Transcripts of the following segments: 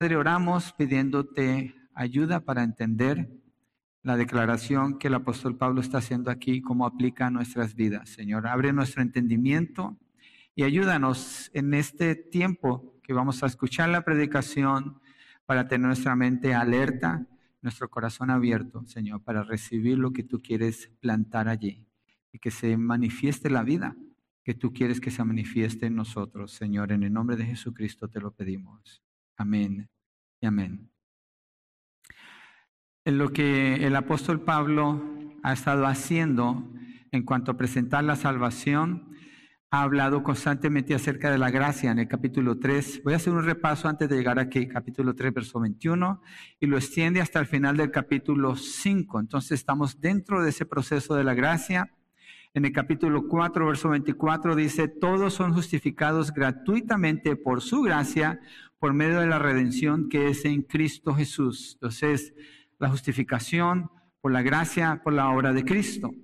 Padre, oramos pidiéndote ayuda para entender la declaración que el apóstol Pablo está haciendo aquí, cómo aplica a nuestras vidas. Señor, abre nuestro entendimiento y ayúdanos en este tiempo que vamos a escuchar la predicación para tener nuestra mente alerta, nuestro corazón abierto, Señor, para recibir lo que tú quieres plantar allí y que se manifieste la vida que tú quieres que se manifieste en nosotros, Señor. En el nombre de Jesucristo te lo pedimos. Amén y amén. En lo que el apóstol Pablo ha estado haciendo en cuanto a presentar la salvación, ha hablado constantemente acerca de la gracia en el capítulo 3. Voy a hacer un repaso antes de llegar aquí, capítulo 3, verso 21, y lo extiende hasta el final del capítulo 5. Entonces estamos dentro de ese proceso de la gracia. En el capítulo 4, verso 24 dice, todos son justificados gratuitamente por su gracia por medio de la redención que es en Cristo Jesús. Entonces, la justificación por la gracia, por la obra de Cristo.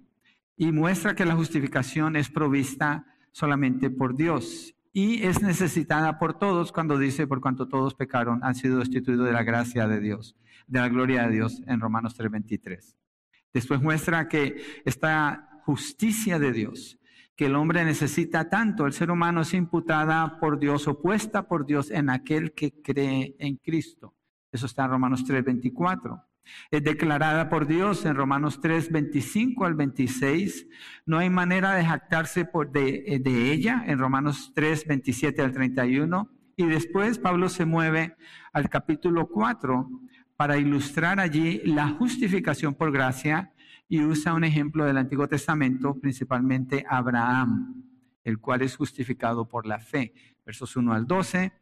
Y muestra que la justificación es provista solamente por Dios y es necesitada por todos cuando dice, por cuanto todos pecaron, han sido destituidos de la gracia de Dios, de la gloria de Dios en Romanos 3:23. Después muestra que esta justicia de Dios que el hombre necesita tanto. El ser humano es imputada por Dios, opuesta por Dios en aquel que cree en Cristo. Eso está en Romanos 3, 24. Es declarada por Dios en Romanos 3, 25 al 26. No hay manera de jactarse por de, de ella en Romanos 3, 27 al 31. Y después Pablo se mueve al capítulo 4 para ilustrar allí la justificación por gracia y usa un ejemplo del Antiguo Testamento, principalmente Abraham, el cual es justificado por la fe. Versos 1 al 12.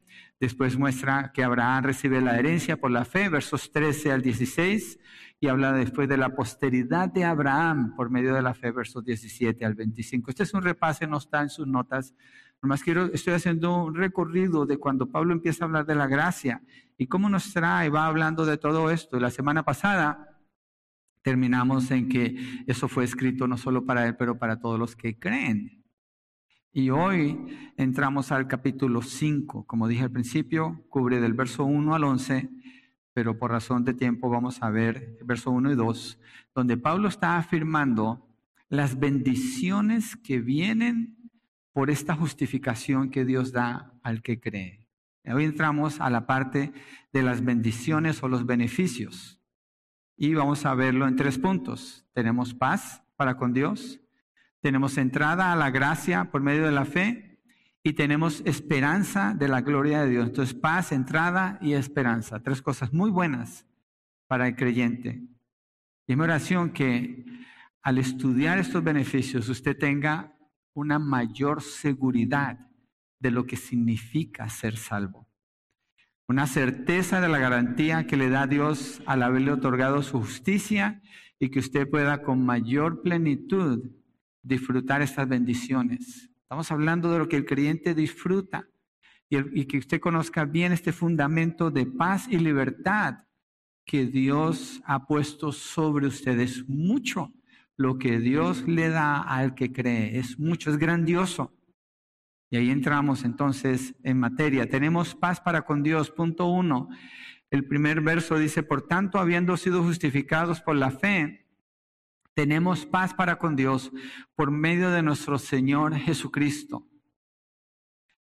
Después muestra que Abraham recibe la herencia por la fe, versos 13 al 16. Y habla después de la posteridad de Abraham por medio de la fe, versos 17 al 25. Este es un repaso, no está en sus notas. Nomás quiero, estoy haciendo un recorrido de cuando Pablo empieza a hablar de la gracia y cómo nos trae, va hablando de todo esto. La semana pasada terminamos en que eso fue escrito no solo para él, pero para todos los que creen. Y hoy entramos al capítulo 5. Como dije al principio, cubre del verso 1 al 11, pero por razón de tiempo vamos a ver el verso 1 y 2, donde Pablo está afirmando las bendiciones que vienen por esta justificación que Dios da al que cree. Hoy entramos a la parte de las bendiciones o los beneficios. Y vamos a verlo en tres puntos. Tenemos paz para con Dios, tenemos entrada a la gracia por medio de la fe y tenemos esperanza de la gloria de Dios. Entonces, paz, entrada y esperanza. Tres cosas muy buenas para el creyente. Y mi oración que al estudiar estos beneficios usted tenga una mayor seguridad de lo que significa ser salvo una certeza de la garantía que le da Dios al haberle otorgado su justicia y que usted pueda con mayor plenitud disfrutar estas bendiciones. Estamos hablando de lo que el creyente disfruta y, que usted conozca bien este fundamento de paz y libertad que Dios ha puesto sobre ustedes. Mucho lo que Dios le da al que cree, es mucho, es grandioso. Y ahí entramos entonces en materia. Tenemos paz para con Dios. Punto uno. El primer verso dice, por tanto, habiendo sido justificados por la fe, tenemos paz para con Dios por medio de nuestro Señor Jesucristo.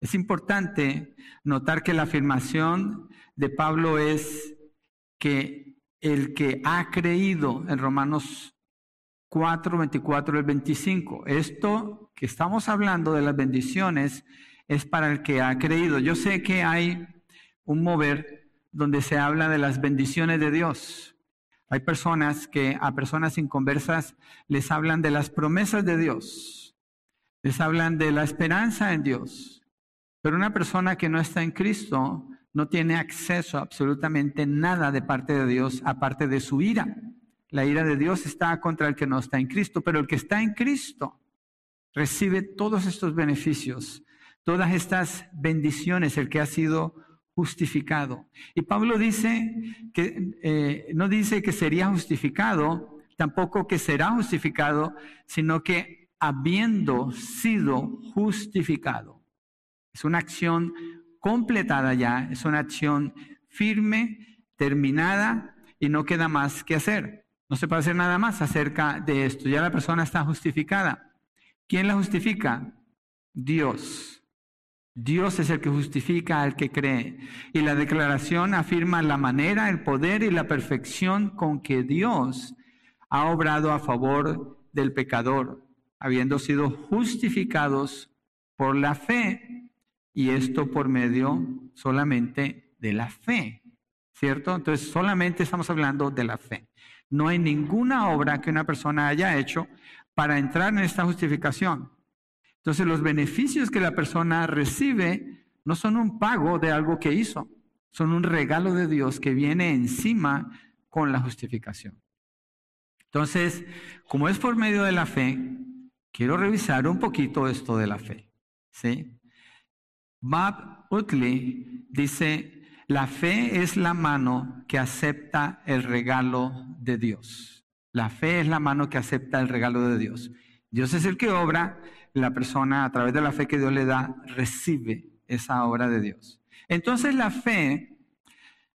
Es importante notar que la afirmación de Pablo es que el que ha creído en Romanos 4, 24 y 25. Esto que estamos hablando de las bendiciones es para el que ha creído. Yo sé que hay un mover donde se habla de las bendiciones de Dios. Hay personas que a personas inconversas les hablan de las promesas de Dios, les hablan de la esperanza en Dios. Pero una persona que no está en Cristo no tiene acceso a absolutamente nada de parte de Dios aparte de su ira. La ira de Dios está contra el que no está en Cristo, pero el que está en Cristo recibe todos estos beneficios, todas estas bendiciones, el que ha sido justificado. Y Pablo dice que eh, no dice que sería justificado, tampoco que será justificado, sino que habiendo sido justificado. Es una acción completada ya, es una acción firme, terminada y no queda más que hacer. No se puede hacer nada más acerca de esto. Ya la persona está justificada. ¿Quién la justifica? Dios. Dios es el que justifica al que cree. Y la declaración afirma la manera, el poder y la perfección con que Dios ha obrado a favor del pecador, habiendo sido justificados por la fe. Y esto por medio solamente de la fe. ¿Cierto? Entonces solamente estamos hablando de la fe. No hay ninguna obra que una persona haya hecho para entrar en esta justificación. Entonces los beneficios que la persona recibe no son un pago de algo que hizo, son un regalo de Dios que viene encima con la justificación. Entonces, como es por medio de la fe, quiero revisar un poquito esto de la fe. ¿sí? Bob Utley dice, la fe es la mano que acepta el regalo de Dios. La fe es la mano que acepta el regalo de Dios. Dios es el que obra, la persona a través de la fe que Dios le da recibe esa obra de Dios. Entonces la fe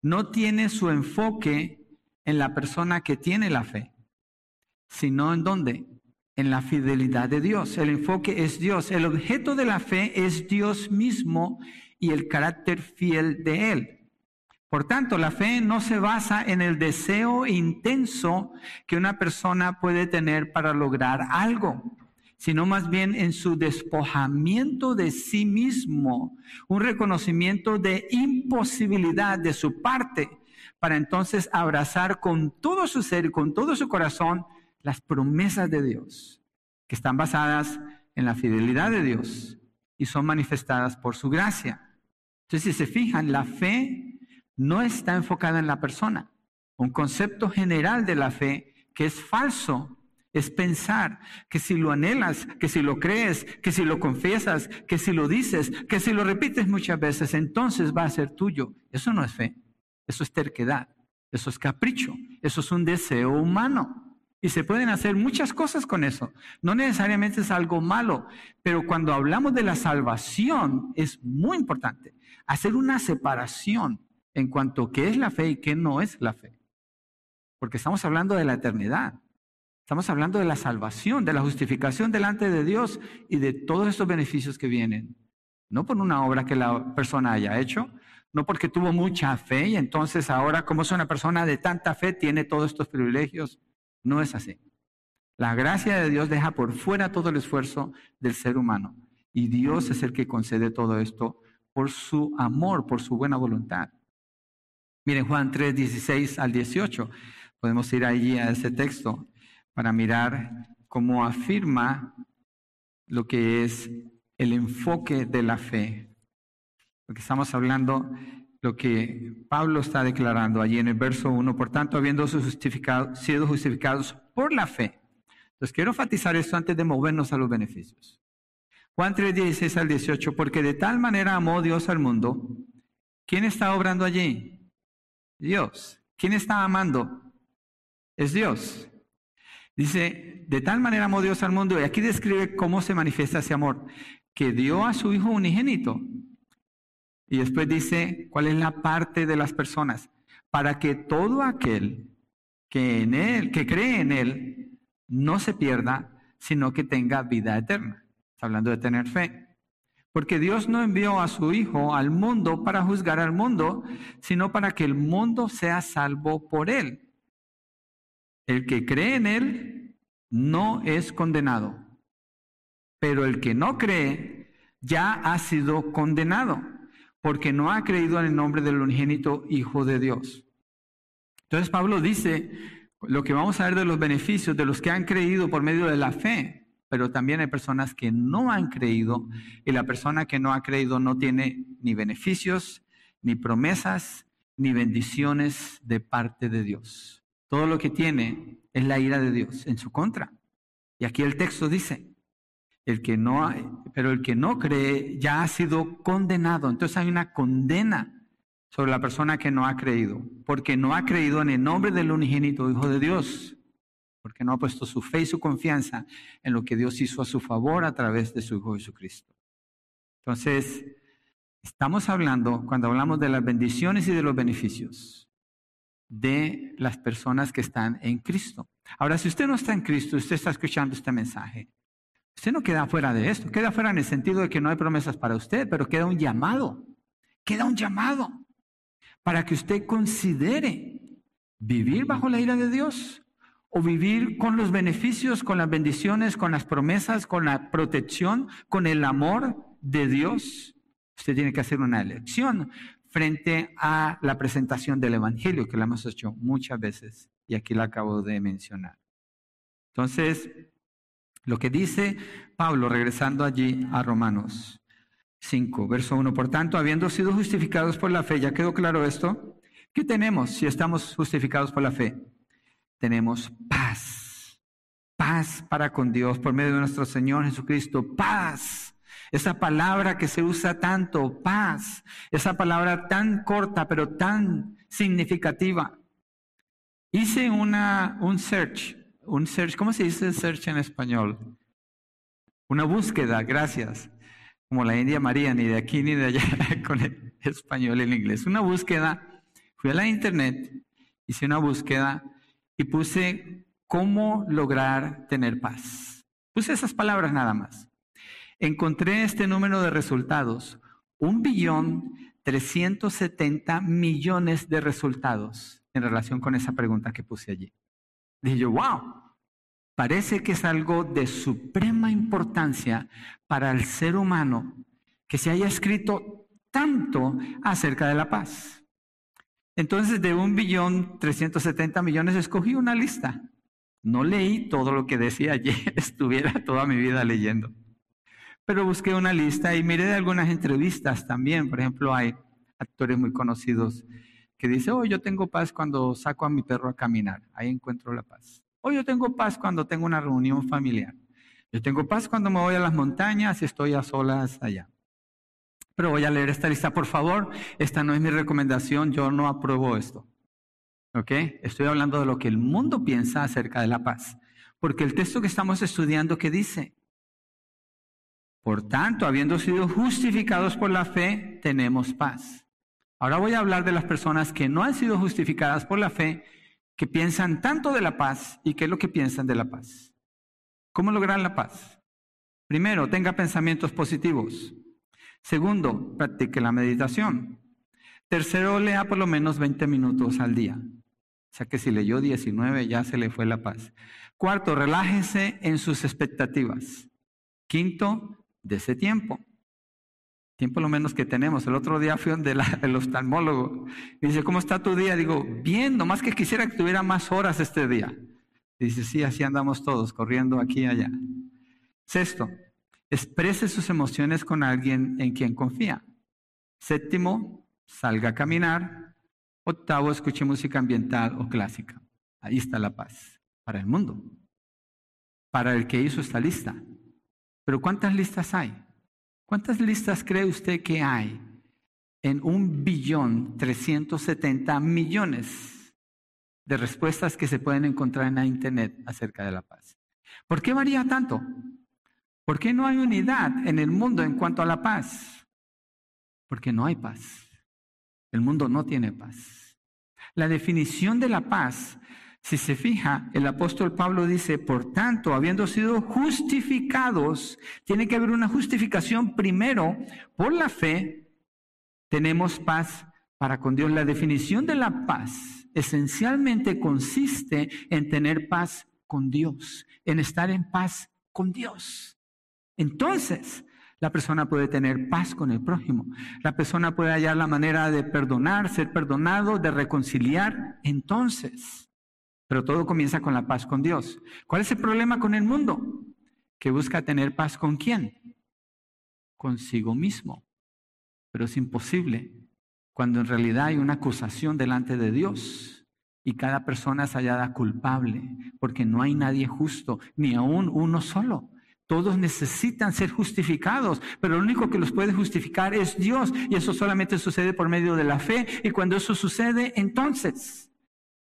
no tiene su enfoque en la persona que tiene la fe, sino en dónde? En la fidelidad de Dios. El enfoque es Dios. El objeto de la fe es Dios mismo y el carácter fiel de Él. Por tanto, la fe no se basa en el deseo intenso que una persona puede tener para lograr algo sino más bien en su despojamiento de sí mismo, un reconocimiento de imposibilidad de su parte, para entonces abrazar con todo su ser y con todo su corazón las promesas de Dios, que están basadas en la fidelidad de Dios y son manifestadas por su gracia. Entonces, si se fijan, la fe no está enfocada en la persona. Un concepto general de la fe que es falso es pensar que si lo anhelas, que si lo crees, que si lo confiesas, que si lo dices, que si lo repites muchas veces, entonces va a ser tuyo. Eso no es fe, eso es terquedad, eso es capricho, eso es un deseo humano. Y se pueden hacer muchas cosas con eso. No necesariamente es algo malo, pero cuando hablamos de la salvación es muy importante hacer una separación en cuanto a qué es la fe y qué no es la fe. Porque estamos hablando de la eternidad. Estamos hablando de la salvación, de la justificación delante de Dios y de todos estos beneficios que vienen. No por una obra que la persona haya hecho, no porque tuvo mucha fe y entonces ahora como es una persona de tanta fe tiene todos estos privilegios. No es así. La gracia de Dios deja por fuera todo el esfuerzo del ser humano y Dios es el que concede todo esto por su amor, por su buena voluntad. Miren Juan 3, 16 al 18. Podemos ir allí a ese texto para mirar cómo afirma lo que es el enfoque de la fe. Porque estamos hablando, lo que Pablo está declarando allí en el verso 1, por tanto, habiendo sido justificados por la fe. Entonces, quiero enfatizar esto antes de movernos a los beneficios. Juan 3, 16 al 18, porque de tal manera amó Dios al mundo. ¿Quién está obrando allí? Dios. ¿Quién está amando? Es Dios. Dice, de tal manera amó Dios al mundo, y aquí describe cómo se manifiesta ese amor, que dio a su Hijo unigénito. Y después dice cuál es la parte de las personas, para que todo aquel que en él, que cree en él, no se pierda, sino que tenga vida eterna. Está hablando de tener fe. Porque Dios no envió a su Hijo al mundo para juzgar al mundo, sino para que el mundo sea salvo por él. El que cree en Él no es condenado, pero el que no cree ya ha sido condenado, porque no ha creído en el nombre del unigénito Hijo de Dios. Entonces Pablo dice lo que vamos a ver de los beneficios de los que han creído por medio de la fe, pero también hay personas que no han creído y la persona que no ha creído no tiene ni beneficios, ni promesas, ni bendiciones de parte de Dios. Todo lo que tiene es la ira de Dios en su contra. Y aquí el texto dice, el que no, pero el que no cree ya ha sido condenado. Entonces hay una condena sobre la persona que no ha creído, porque no ha creído en el nombre del unigénito Hijo de Dios, porque no ha puesto su fe y su confianza en lo que Dios hizo a su favor a través de su Hijo Jesucristo. Entonces, Estamos hablando, cuando hablamos de las bendiciones y de los beneficios, de las personas que están en Cristo. Ahora, si usted no está en Cristo, usted está escuchando este mensaje, usted no queda fuera de esto, queda fuera en el sentido de que no hay promesas para usted, pero queda un llamado, queda un llamado para que usted considere vivir bajo la ira de Dios o vivir con los beneficios, con las bendiciones, con las promesas, con la protección, con el amor de Dios. Usted tiene que hacer una elección frente a la presentación del Evangelio, que la hemos hecho muchas veces y aquí la acabo de mencionar. Entonces, lo que dice Pablo, regresando allí a Romanos 5, verso 1, por tanto, habiendo sido justificados por la fe, ¿ya quedó claro esto? ¿Qué tenemos si estamos justificados por la fe? Tenemos paz, paz para con Dios por medio de nuestro Señor Jesucristo, paz. Esa palabra que se usa tanto, paz, esa palabra tan corta pero tan significativa. Hice una, un search, un search, ¿cómo se dice search en español? Una búsqueda, gracias. Como la India María, ni de aquí ni de allá, con el español y inglés. Una búsqueda Fui a la internet, hice una búsqueda y puse cómo lograr tener paz. Puse esas palabras nada más. Encontré este número de resultados, un billón 370 millones de resultados en relación con esa pregunta que puse allí. Dije wow, parece que es algo de suprema importancia para el ser humano que se haya escrito tanto acerca de la paz. Entonces, de un billón 370 millones, escogí una lista. No leí todo lo que decía allí, estuviera toda mi vida leyendo. Pero busqué una lista y miré de algunas entrevistas también. Por ejemplo, hay actores muy conocidos que dicen, oh, yo tengo paz cuando saco a mi perro a caminar, ahí encuentro la paz. Oh, yo tengo paz cuando tengo una reunión familiar. Yo tengo paz cuando me voy a las montañas y estoy a solas allá. Pero voy a leer esta lista, por favor. Esta no es mi recomendación, yo no apruebo esto. ¿Ok? Estoy hablando de lo que el mundo piensa acerca de la paz. Porque el texto que estamos estudiando, ¿qué dice? Por tanto, habiendo sido justificados por la fe, tenemos paz. Ahora voy a hablar de las personas que no han sido justificadas por la fe, que piensan tanto de la paz y qué es lo que piensan de la paz. ¿Cómo lograr la paz? Primero, tenga pensamientos positivos. Segundo, practique la meditación. Tercero, lea por lo menos 20 minutos al día. O sea que si leyó 19 ya se le fue la paz. Cuarto, relájese en sus expectativas. Quinto, ese tiempo. Tiempo lo menos que tenemos. El otro día fui donde el oftalmólogo. Dice, ¿cómo está tu día? Digo, bien, nomás que quisiera que tuviera más horas este día. dice, sí, así andamos todos, corriendo aquí y allá. Sexto, Exprese sus emociones con alguien en quien confía. Séptimo, salga a caminar. Octavo, escuche música ambiental o clásica. Ahí está la paz para el mundo, para el que hizo esta lista. Pero ¿cuántas listas hay? ¿Cuántas listas cree usted que hay en un billón trescientos setenta millones de respuestas que se pueden encontrar en la Internet acerca de la paz? ¿Por qué varía tanto? ¿Por qué no hay unidad en el mundo en cuanto a la paz? Porque no hay paz. El mundo no tiene paz. La definición de la paz, si se fija, el apóstol Pablo dice, por tanto, habiendo sido justificados, tiene que haber una justificación primero por la fe, tenemos paz para con Dios. La definición de la paz esencialmente consiste en tener paz con Dios, en estar en paz con Dios. Entonces, la persona puede tener paz con el prójimo. La persona puede hallar la manera de perdonar, ser perdonado, de reconciliar. Entonces, pero todo comienza con la paz con Dios. ¿Cuál es el problema con el mundo? Que busca tener paz con quién? Consigo mismo. Pero es imposible cuando en realidad hay una acusación delante de Dios y cada persona es hallada culpable, porque no hay nadie justo, ni aún uno solo. Todos necesitan ser justificados, pero lo único que los puede justificar es Dios. Y eso solamente sucede por medio de la fe. Y cuando eso sucede, entonces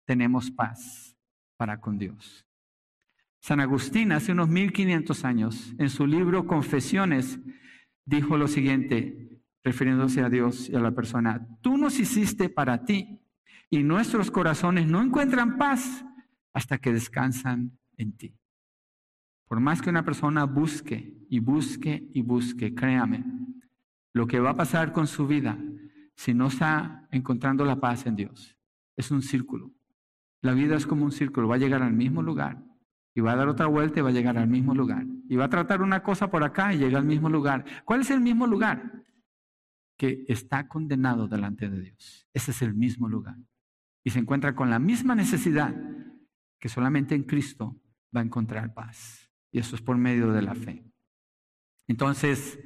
tenemos paz para con Dios. San Agustín, hace unos 1500 años, en su libro Confesiones, dijo lo siguiente, refiriéndose a Dios y a la persona, tú nos hiciste para ti y nuestros corazones no encuentran paz hasta que descansan en ti. Por más que una persona busque y busque y busque, créame, lo que va a pasar con su vida si no está encontrando la paz en Dios es un círculo. La vida es como un círculo, va a llegar al mismo lugar y va a dar otra vuelta y va a llegar al mismo lugar. Y va a tratar una cosa por acá y llega al mismo lugar. ¿Cuál es el mismo lugar? Que está condenado delante de Dios. Ese es el mismo lugar. Y se encuentra con la misma necesidad que solamente en Cristo va a encontrar paz. Y eso es por medio de la fe. Entonces,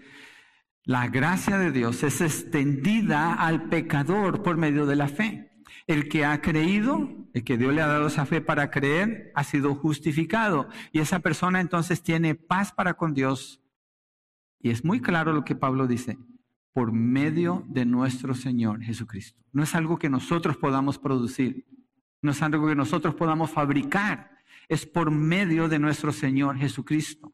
la gracia de Dios es extendida al pecador por medio de la fe. El que ha creído, el que Dios le ha dado esa fe para creer, ha sido justificado. Y esa persona entonces tiene paz para con Dios. Y es muy claro lo que Pablo dice, por medio de nuestro Señor Jesucristo. No es algo que nosotros podamos producir, no es algo que nosotros podamos fabricar, es por medio de nuestro Señor Jesucristo.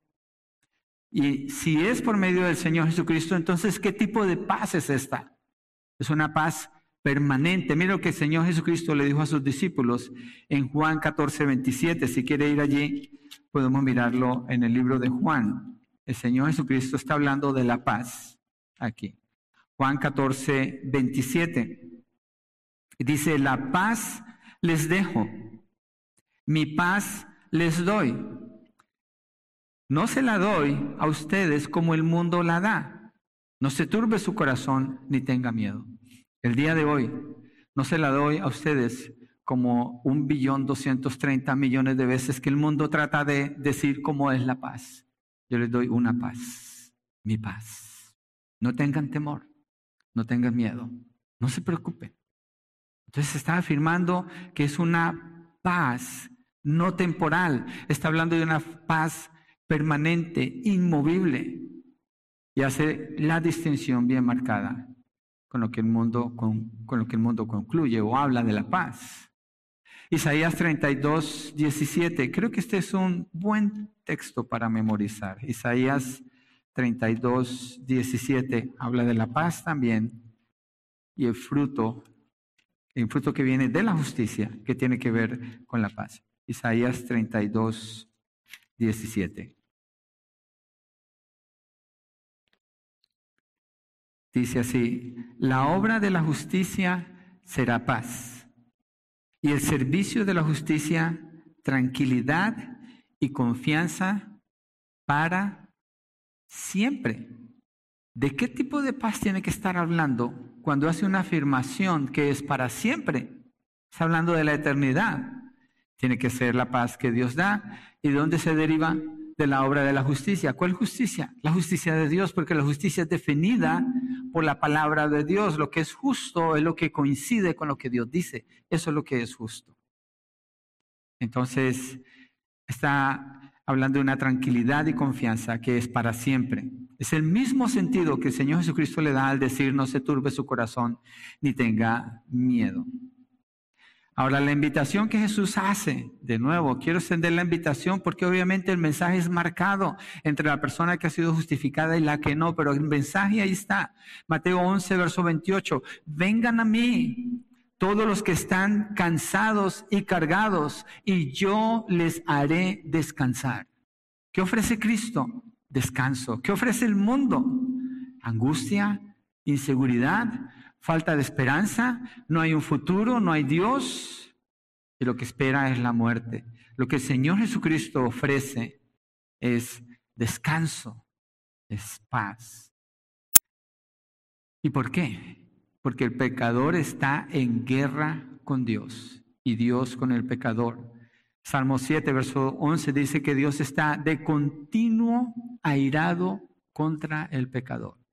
Y si es por medio del Señor Jesucristo, entonces, ¿qué tipo de paz es esta? Es una paz permanente. Mira lo que el Señor Jesucristo le dijo a sus discípulos en Juan 14, 27. Si quiere ir allí, podemos mirarlo en el libro de Juan. El Señor Jesucristo está hablando de la paz aquí. Juan 14, 27. Dice, la paz les dejo, mi paz les doy. No se la doy a ustedes como el mundo la da. No se turbe su corazón ni tenga miedo. El día de hoy no se la doy a ustedes como un billón doscientos treinta millones de veces que el mundo trata de decir cómo es la paz. Yo les doy una paz, mi paz. No tengan temor, no tengan miedo, no se preocupen. Entonces está afirmando que es una paz no temporal, está hablando de una paz permanente, inmovible, y hace la distinción bien marcada con lo que el mundo, con, lo que el mundo concluye o habla de la paz. Isaías 32, 17. Creo que este es un buen texto para memorizar. Isaías 32, 17 habla de la paz también y el fruto, el fruto que viene de la justicia, que tiene que ver con la paz. Isaías 32, 17. Dice así, la obra de la justicia será paz y el servicio de la justicia tranquilidad y confianza para siempre. ¿De qué tipo de paz tiene que estar hablando cuando hace una afirmación que es para siempre? Está hablando de la eternidad. Tiene que ser la paz que Dios da. ¿Y de dónde se deriva? De la obra de la justicia. ¿Cuál justicia? La justicia de Dios, porque la justicia es definida por la palabra de Dios. Lo que es justo es lo que coincide con lo que Dios dice. Eso es lo que es justo. Entonces, está hablando de una tranquilidad y confianza que es para siempre. Es el mismo sentido que el Señor Jesucristo le da al decir no se turbe su corazón ni tenga miedo. Ahora, la invitación que Jesús hace, de nuevo, quiero extender la invitación porque obviamente el mensaje es marcado entre la persona que ha sido justificada y la que no, pero el mensaje ahí está. Mateo 11, verso 28. Vengan a mí todos los que están cansados y cargados y yo les haré descansar. ¿Qué ofrece Cristo? Descanso. ¿Qué ofrece el mundo? Angustia, inseguridad, falta de esperanza, no hay un futuro, no hay Dios, y lo que espera es la muerte. Lo que el Señor Jesucristo ofrece es descanso, es paz. ¿Y por qué? Porque el pecador está en guerra con Dios y Dios con el pecador. Salmo 7, verso 11 dice que Dios está de continuo airado contra el pecador.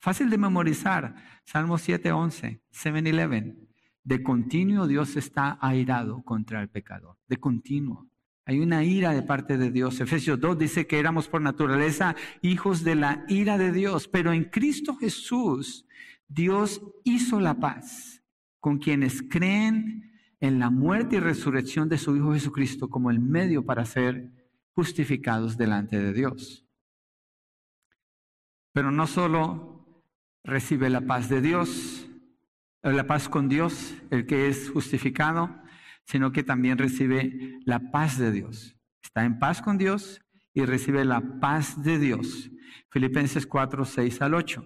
Fácil de memorizar. Salmo 7:11, 7-11. De continuo Dios está airado contra el pecador. De continuo. Hay una ira de parte de Dios. Efesios 2 dice que éramos por naturaleza hijos de la ira de Dios, pero en Cristo Jesús Dios hizo la paz con quienes creen en la muerte y resurrección de su Hijo Jesucristo como el medio para ser justificados delante de Dios. Pero no solo recibe la paz de Dios, eh, la paz con Dios, el que es justificado, sino que también recibe la paz de Dios. Está en paz con Dios y recibe la paz de Dios. Filipenses 4, 6 al 8.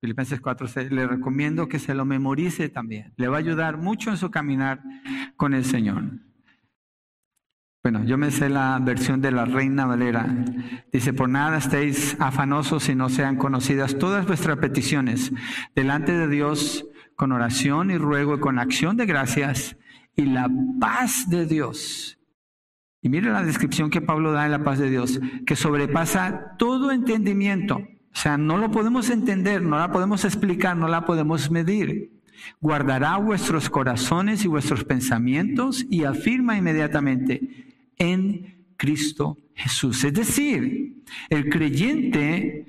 Filipenses 4, 6. Le recomiendo que se lo memorice también. Le va a ayudar mucho en su caminar con el Señor. Bueno, yo me sé la versión de la Reina Valera. Dice, por nada estéis afanosos si no sean conocidas todas vuestras peticiones delante de Dios con oración y ruego y con acción de gracias y la paz de Dios. Y mire la descripción que Pablo da en la paz de Dios, que sobrepasa todo entendimiento. O sea, no lo podemos entender, no la podemos explicar, no la podemos medir. Guardará vuestros corazones y vuestros pensamientos y afirma inmediatamente, en Cristo Jesús. Es decir, el creyente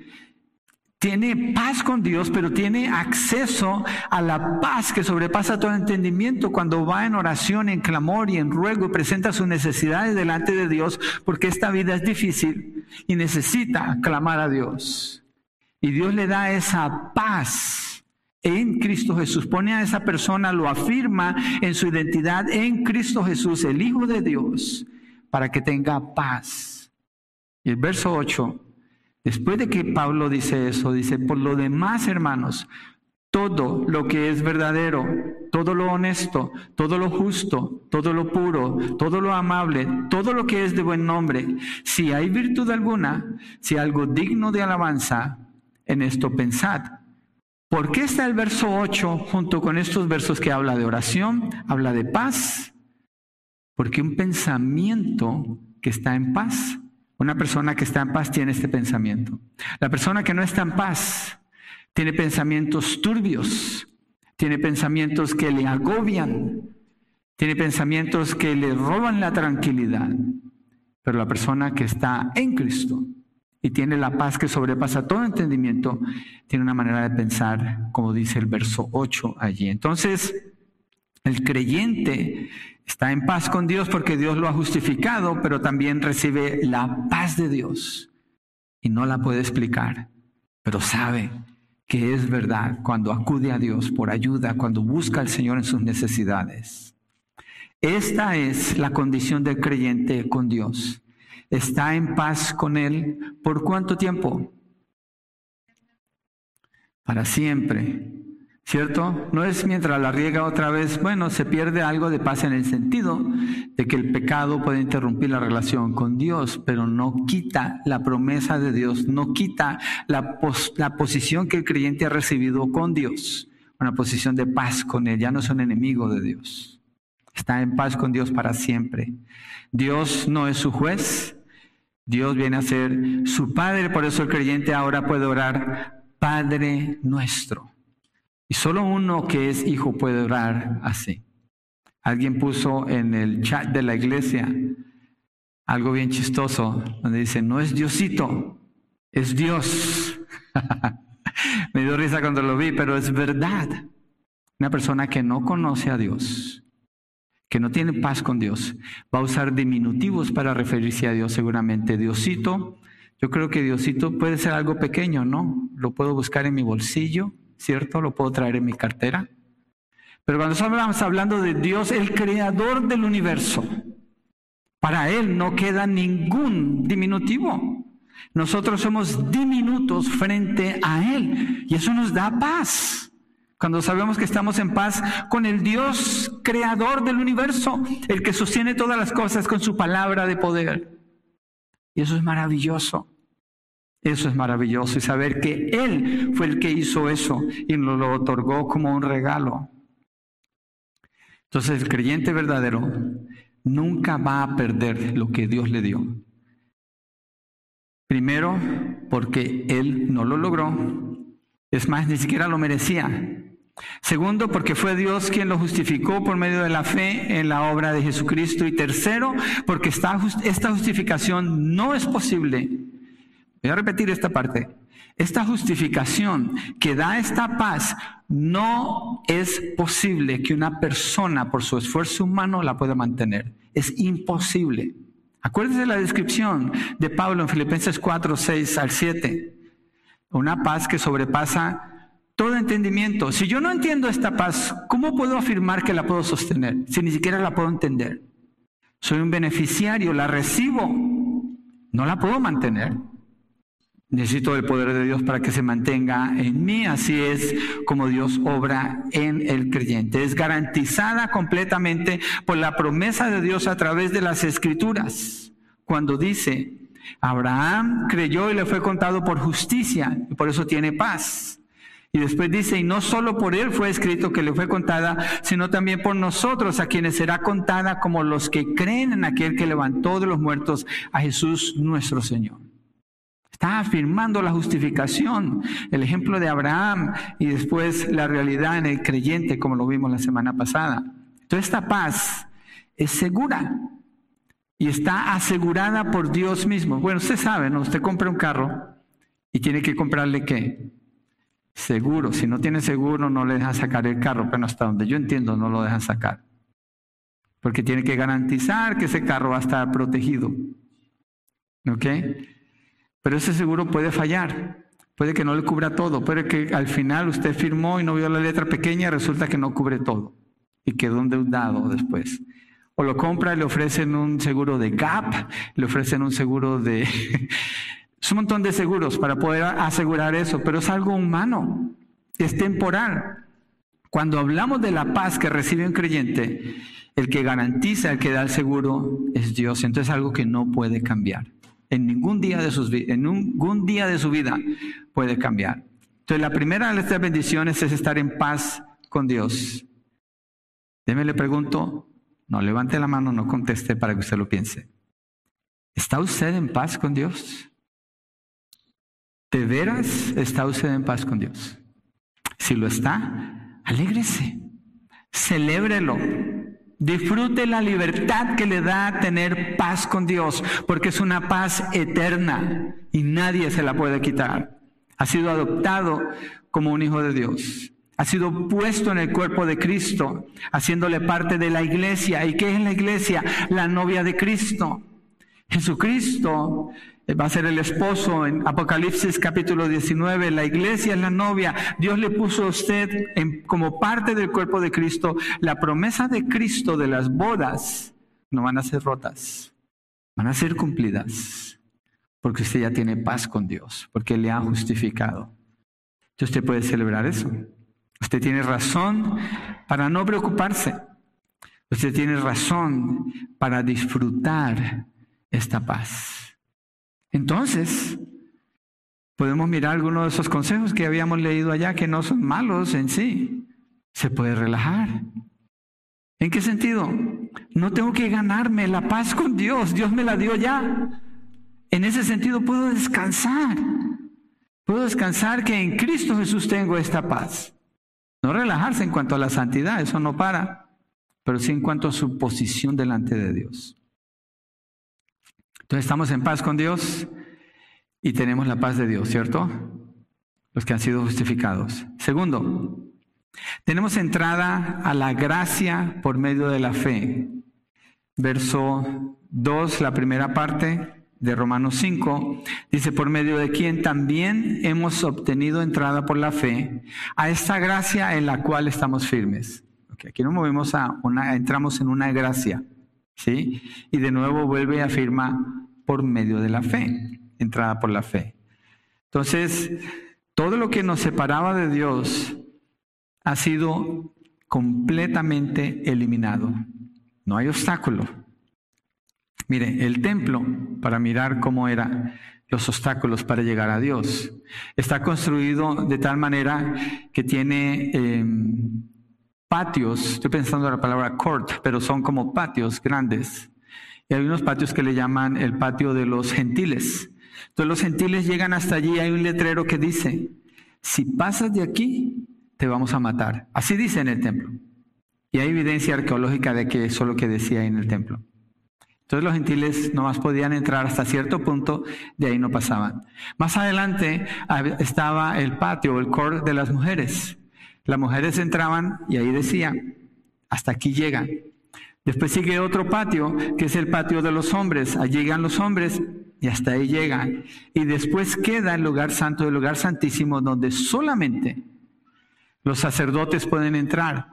tiene paz con Dios, pero tiene acceso a la paz que sobrepasa todo entendimiento cuando va en oración, en clamor y en ruego y presenta sus necesidades delante de Dios, porque esta vida es difícil y necesita clamar a Dios. Y Dios le da esa paz en Cristo Jesús. Pone a esa persona, lo afirma en su identidad en Cristo Jesús, el Hijo de Dios para que tenga paz. Y el verso 8, después de que Pablo dice eso, dice, por lo demás, hermanos, todo lo que es verdadero, todo lo honesto, todo lo justo, todo lo puro, todo lo amable, todo lo que es de buen nombre, si hay virtud alguna, si algo digno de alabanza, en esto pensad. ¿Por qué está el verso 8 junto con estos versos que habla de oración, habla de paz porque un pensamiento que está en paz, una persona que está en paz tiene este pensamiento. La persona que no está en paz tiene pensamientos turbios, tiene pensamientos que le agobian, tiene pensamientos que le roban la tranquilidad. Pero la persona que está en Cristo y tiene la paz que sobrepasa todo entendimiento, tiene una manera de pensar, como dice el verso 8 allí. Entonces, el creyente Está en paz con Dios porque Dios lo ha justificado, pero también recibe la paz de Dios y no la puede explicar, pero sabe que es verdad cuando acude a Dios por ayuda, cuando busca al Señor en sus necesidades. Esta es la condición del creyente con Dios. Está en paz con Él. ¿Por cuánto tiempo? Para siempre. ¿Cierto? No es mientras la riega otra vez, bueno, se pierde algo de paz en el sentido de que el pecado puede interrumpir la relación con Dios, pero no quita la promesa de Dios, no quita la, posición que el creyente ha recibido con Dios, una posición de paz con Él, ya no es un enemigo de Dios, está en paz con Dios para siempre. Dios no es su juez, Dios viene a ser su Padre, por eso el creyente ahora puede orar, Padre nuestro. Y solo uno que es hijo puede orar así. Alguien puso en el chat de la iglesia algo bien chistoso, donde dice, no es Diosito, es Dios. Me dio risa cuando lo vi, pero es verdad. Una persona que no conoce a Dios, que no tiene paz con Dios, va a usar diminutivos para referirse a Dios seguramente. Diosito, yo creo que Diosito puede ser algo pequeño, ¿no? Lo puedo buscar en mi bolsillo, ¿cierto? Lo puedo traer en mi cartera. Pero cuando estamos hablando de Dios, el creador del universo, para Él no queda ningún diminutivo. Nosotros somos diminutos frente a Él y eso nos da paz. Cuando sabemos que estamos en paz con el Dios creador del universo, el que sostiene todas las cosas con su palabra de poder. Y eso es maravilloso. Eso es maravilloso y saber que Él fue el que hizo eso y nos lo otorgó como un regalo. Entonces el creyente verdadero nunca va a perder lo que Dios le dio. Primero, porque Él no lo logró. Es más, ni siquiera lo merecía. Segundo, porque fue Dios quien lo justificó por medio de la fe en la obra de Jesucristo. Y tercero, porque esta, esta justificación no es posible Voy a repetir esta parte. Esta justificación que da esta paz no es posible que una persona por su esfuerzo humano la pueda mantener. Es imposible. Acuérdese de la descripción de Pablo en Filipenses 4, 6 al 7. Una paz que sobrepasa todo entendimiento. Si yo no entiendo esta paz, ¿cómo puedo afirmar que la puedo sostener si ni siquiera la puedo entender? Soy un beneficiario, la recibo, no la puedo mantener. Necesito el poder de Dios para que se mantenga en mí. Así es como Dios obra en el creyente. Es garantizada completamente por la promesa de Dios a través de las escrituras. Cuando dice, Abraham creyó y le fue contado por justicia y por eso tiene paz. Y después dice, y no solo por él fue escrito que le fue contada, sino también por nosotros, a quienes será contada como los que creen en aquel que levantó de los muertos a Jesús nuestro Señor. Está afirmando la justificación, el ejemplo de Abraham y después la realidad en el creyente, como lo vimos la semana pasada. Entonces esta paz es segura y está asegurada por Dios mismo. Bueno, usted sabe, ¿no? Usted compra un carro y tiene que comprarle qué? Seguro. Si no tiene seguro, no le dejan sacar el carro, pero hasta donde yo entiendo, no lo dejan sacar. Porque tiene que garantizar que ese carro va a estar protegido. ¿Ok? Pero ese seguro puede fallar. Puede que no le cubra todo. Puede que al final usted firmó y no vio la letra pequeña resulta que no cubre todo. Y quedó endeudado después. O lo compra y le ofrecen un seguro de GAP, le ofrecen un seguro de... es un montón de seguros para poder asegurar eso, pero es algo humano, es temporal. Cuando hablamos de la paz que recibe un creyente, el que garantiza, el que da el seguro es Dios. Entonces es algo que no puede cambiar en ningún día de, sus, en ningún día de su vida puede cambiar. Entonces, la primera de estas bendiciones es estar en paz con Dios. Déme le pregunto, no levante la mano, no conteste para que usted lo piense. ¿Está usted en paz con Dios? ¿De veras está usted en paz con Dios? Si lo está, alégrese, celébrelo, Disfrute la libertad que le da tener paz con Dios, porque es una paz eterna y nadie se la puede quitar. Ha sido adoptado como un hijo de Dios. Ha sido puesto en el cuerpo de Cristo, haciéndole parte de la iglesia. ¿Y qué es la iglesia? La novia de Cristo. Jesucristo va a ser el esposo en Apocalipsis capítulo 19. La iglesia es la novia. Dios le puso a usted como parte del cuerpo de Cristo. La promesa de Cristo de las bodas no van a ser rotas, van a ser cumplidas. Porque usted ya tiene paz con Dios, porque le ha justificado. Entonces usted puede celebrar eso. Usted tiene razón para no preocuparse. Usted tiene razón para disfrutar esta paz. Entonces, podemos mirar algunos de esos consejos que habíamos leído allá que no son malos en sí. Se puede relajar. ¿En qué sentido? No tengo que ganarme la paz con Dios. Dios me la dio ya. En ese sentido puedo descansar. Puedo descansar que en Cristo Jesús tengo esta paz. No relajarse en cuanto a la santidad, eso no para, pero sí en cuanto a su posición delante de Dios. Entonces estamos en paz con Dios y tenemos la paz de Dios, ¿cierto? Los que han sido justificados. Segundo, tenemos entrada a la gracia por medio de la fe. Verso 2, la primera parte de Romanos 5, dice, por medio de quien también hemos obtenido entrada por la fe a esta gracia en la cual estamos firmes. aquí nos movemos a una, entramos en una gracia, ¿sí? Y de nuevo vuelve a afirmar por medio de la fe, entrada por la fe. Entonces, todo lo que nos separaba de Dios ha sido completamente eliminado. No hay obstáculo. Mire, el templo, para mirar cómo eran los obstáculos para llegar a Dios, está construido de tal manera que tiene em, patios, estoy pensando en la palabra court, pero son como patios grandes y hay unos patios que le llaman el patio de los gentiles. Entonces los gentiles llegan hasta allí, hay un letrero que dice, si pasas de aquí, te vamos a matar. Así dice en el templo. Y hay evidencia arqueológica de que eso es lo que decía en el templo. Entonces los gentiles nomás podían entrar hasta cierto punto, de ahí no pasaban. Más adelante estaba el patio, el core de las mujeres. Las mujeres entraban y ahí decía, hasta aquí llegan. Después sigue otro patio, que es el patio de los hombres. Allí llegan los hombres y hasta ahí llegan. Y después queda el lugar santo, el lugar santísimo, donde solamente Los sacerdotes pueden entrar.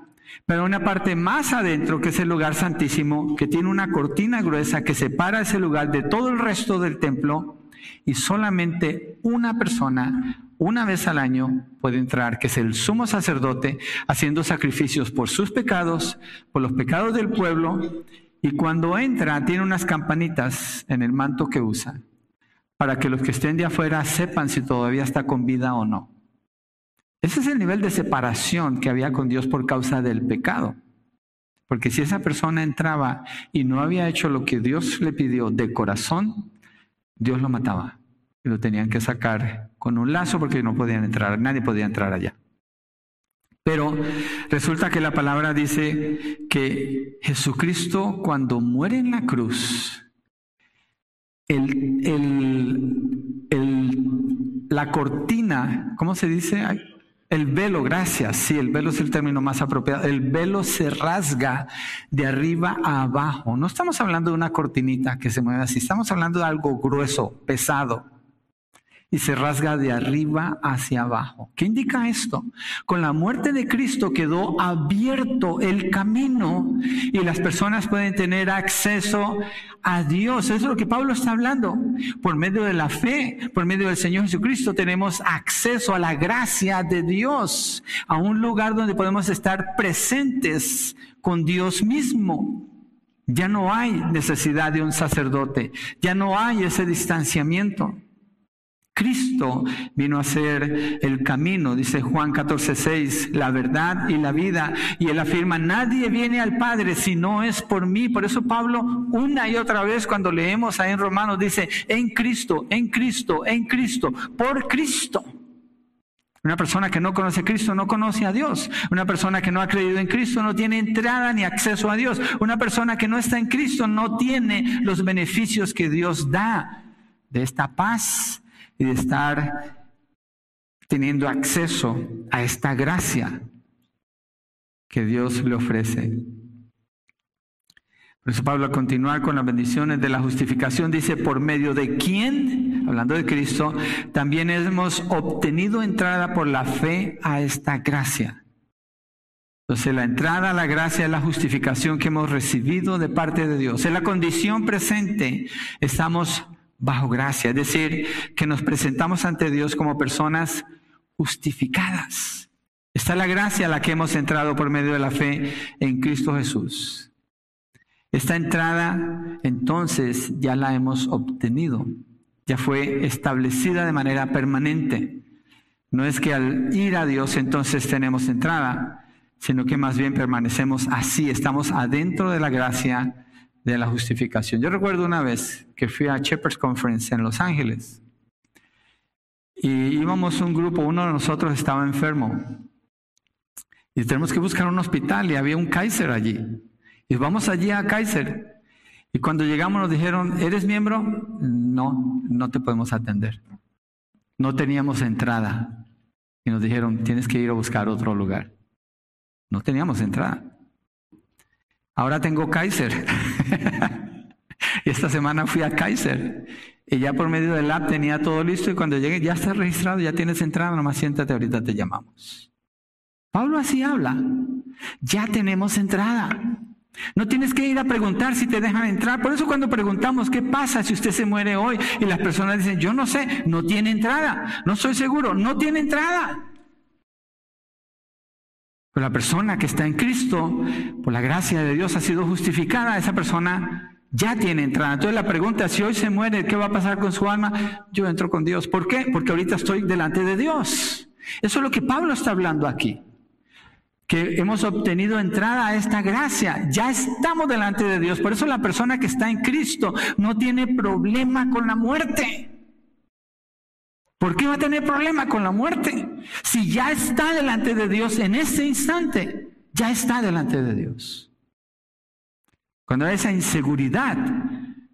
Pero una parte más adentro, que es el lugar santísimo, que tiene una cortina gruesa que separa ese lugar de todo el resto del templo, y solamente una persona, una vez al año, puede entrar, que es el sumo sacerdote, haciendo sacrificios por sus pecados, por los pecados del pueblo, y cuando entra tiene unas campanitas en el manto que usa, para que los que estén de afuera sepan si todavía está con vida o no. Ese es el nivel de separación que había con Dios por causa del pecado. Porque si esa persona entraba y no había hecho lo que Dios le pidió de corazón, Dios lo mataba. Y lo tenían que sacar con un lazo porque no podían entrar, nadie podía entrar allá. Pero resulta que la palabra dice que Jesucristo cuando muere en la cruz, la cortina, ¿cómo se dice? El velo, gracias, sí, el velo es el término más apropiado. El velo se rasga de arriba a abajo. No estamos hablando de una cortinita que se mueve así, estamos hablando de algo grueso, pesado y se rasga de arriba hacia abajo. ¿Qué indica esto? Con la muerte de Cristo quedó abierto el camino y las personas pueden tener acceso a Dios. Eso es lo que Pablo está hablando. Por medio de la fe, por medio del Señor Jesucristo, tenemos acceso a la gracia de Dios, a un lugar donde podemos estar presentes con Dios mismo. Ya no hay necesidad de un sacerdote, ya no hay ese distanciamiento. Cristo vino a ser el camino, dice Juan 14, 6, la verdad y la vida. Y él afirma, nadie viene al Padre si no es por mí. Por eso Pablo una y otra vez cuando leemos ahí en Romanos dice, en Cristo, en Cristo, en Cristo, por Cristo. Una persona que no conoce a Cristo no conoce a Dios. Una persona que no ha creído en Cristo no tiene entrada ni acceso a Dios. Una persona que no está en Cristo no tiene los beneficios que Dios da de esta paz, y de estar teniendo acceso a esta gracia que Dios le ofrece. Por eso Pablo a continuar con las bendiciones de la justificación dice, por medio de quién, hablando de Cristo, también hemos obtenido entrada por la fe a esta gracia. Entonces la entrada a la gracia es la justificación que hemos recibido de parte de Dios. En la condición presente estamos bajo gracia, es decir, que nos presentamos ante Dios como personas justificadas. Está la gracia a la que hemos entrado por medio de la fe en Cristo Jesús. Esta entrada entonces ya la hemos obtenido, ya fue establecida de manera permanente. No es que al ir a Dios entonces tenemos entrada, sino que más bien permanecemos así, estamos adentro de la gracia de la justificación. Yo recuerdo una vez que fui a Shepherd's Conference en Los Ángeles y íbamos un grupo, uno de nosotros estaba enfermo y tenemos que buscar un hospital y había un Kaiser allí. Y vamos allí a Kaiser. Y cuando llegamos nos dijeron, ¿eres miembro? No, no te podemos atender. No teníamos entrada. Y nos dijeron, tienes que ir a buscar otro lugar. No teníamos entrada. Ahora tengo Kaiser. esta semana fui a Kaiser. Y ya por medio del app tenía todo listo y cuando llegué ya está registrado, ya tienes entrada, nomás siéntate, ahorita te llamamos. Pablo así habla. Ya tenemos entrada. No tienes que ir a preguntar si te dejan entrar. Por eso cuando preguntamos qué pasa si usted se muere hoy y las personas dicen, yo no sé, no tiene entrada, no estoy seguro, no tiene entrada. Pero la persona que está en Cristo, por la gracia de Dios, ha sido justificada. Esa persona ya tiene entrada. Entonces la pregunta, si hoy se muere, ¿qué va a pasar con su alma? Yo entro con Dios. ¿Por qué? Porque ahorita estoy delante de Dios. Eso es lo que Pablo está hablando aquí. Que hemos obtenido entrada a esta gracia. Ya estamos delante de Dios. Por eso la persona que está en Cristo no tiene problema con la muerte. ¿Por qué va a tener problema con la muerte? Si ya está delante de Dios en ese instante, ya está delante de Dios. Cuando hay esa inseguridad,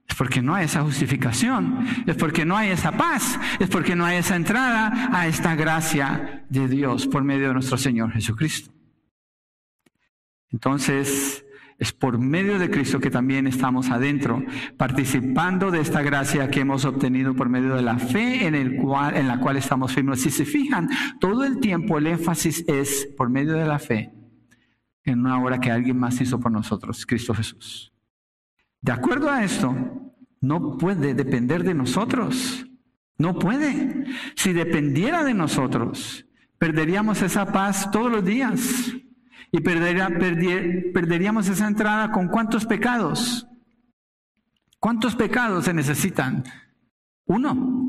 es porque no hay esa justificación, es porque no hay esa paz, es porque no hay esa entrada a esta gracia de Dios por medio de nuestro Señor Jesucristo. Entonces, es por medio de Cristo que también estamos adentro, participando de esta gracia que hemos obtenido por medio de la fe en, la cual estamos firmes. Si se fijan, todo el tiempo el énfasis es por medio de la fe en una obra que alguien más hizo por nosotros, Cristo Jesús. De acuerdo a esto, no puede depender de nosotros. No puede. Si dependiera de nosotros, perderíamos esa paz todos los días. Y perderíamos esa entrada con cuántos pecados. ¿Cuántos pecados se necesitan? Uno.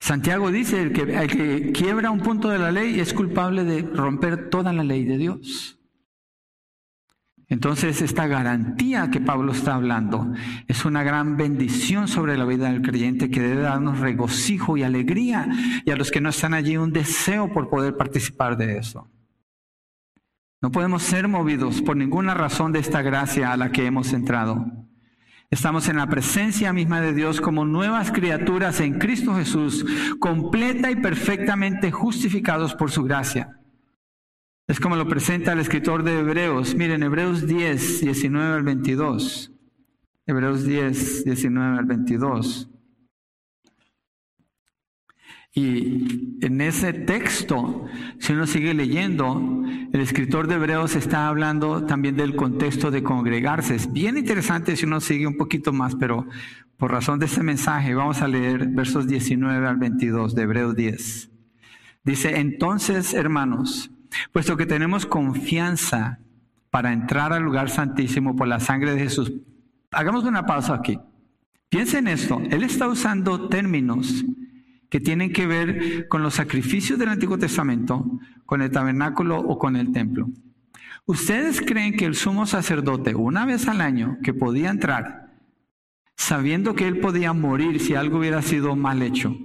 Santiago dice, el que, el que quiebra un punto de la ley es culpable de romper toda la ley de Dios. Entonces, esta garantía que Pablo está hablando es una gran bendición sobre la vida del creyente que debe darnos regocijo y alegría y a los que no están allí un deseo por poder participar de eso. No podemos ser movidos por ninguna razón de esta gracia a la que hemos entrado. Estamos en la presencia misma de Dios como nuevas criaturas en Cristo Jesús, completa y perfectamente justificados por su gracia. Es como lo presenta el escritor de Hebreos. Miren, Hebreos 10, 19 al 22. Hebreos 10, 19 al 22. Y en ese texto, si uno sigue leyendo, el escritor de Hebreos está hablando también del contexto de congregarse. Es bien interesante si uno sigue un poquito más, pero por razón de este mensaje vamos a leer versos 19 al 22 de Hebreos 10. Dice, entonces, hermanos, Puesto que tenemos confianza para entrar al lugar santísimo por la sangre de Jesús. Hagamos una pausa aquí. Piensen en esto. Él está usando términos que tienen que ver con los sacrificios del Antiguo Testamento, con el tabernáculo o con el templo. ¿Ustedes creen que el sumo sacerdote, una vez al año, que podía entrar, sabiendo que él podía morir si algo hubiera sido mal hecho,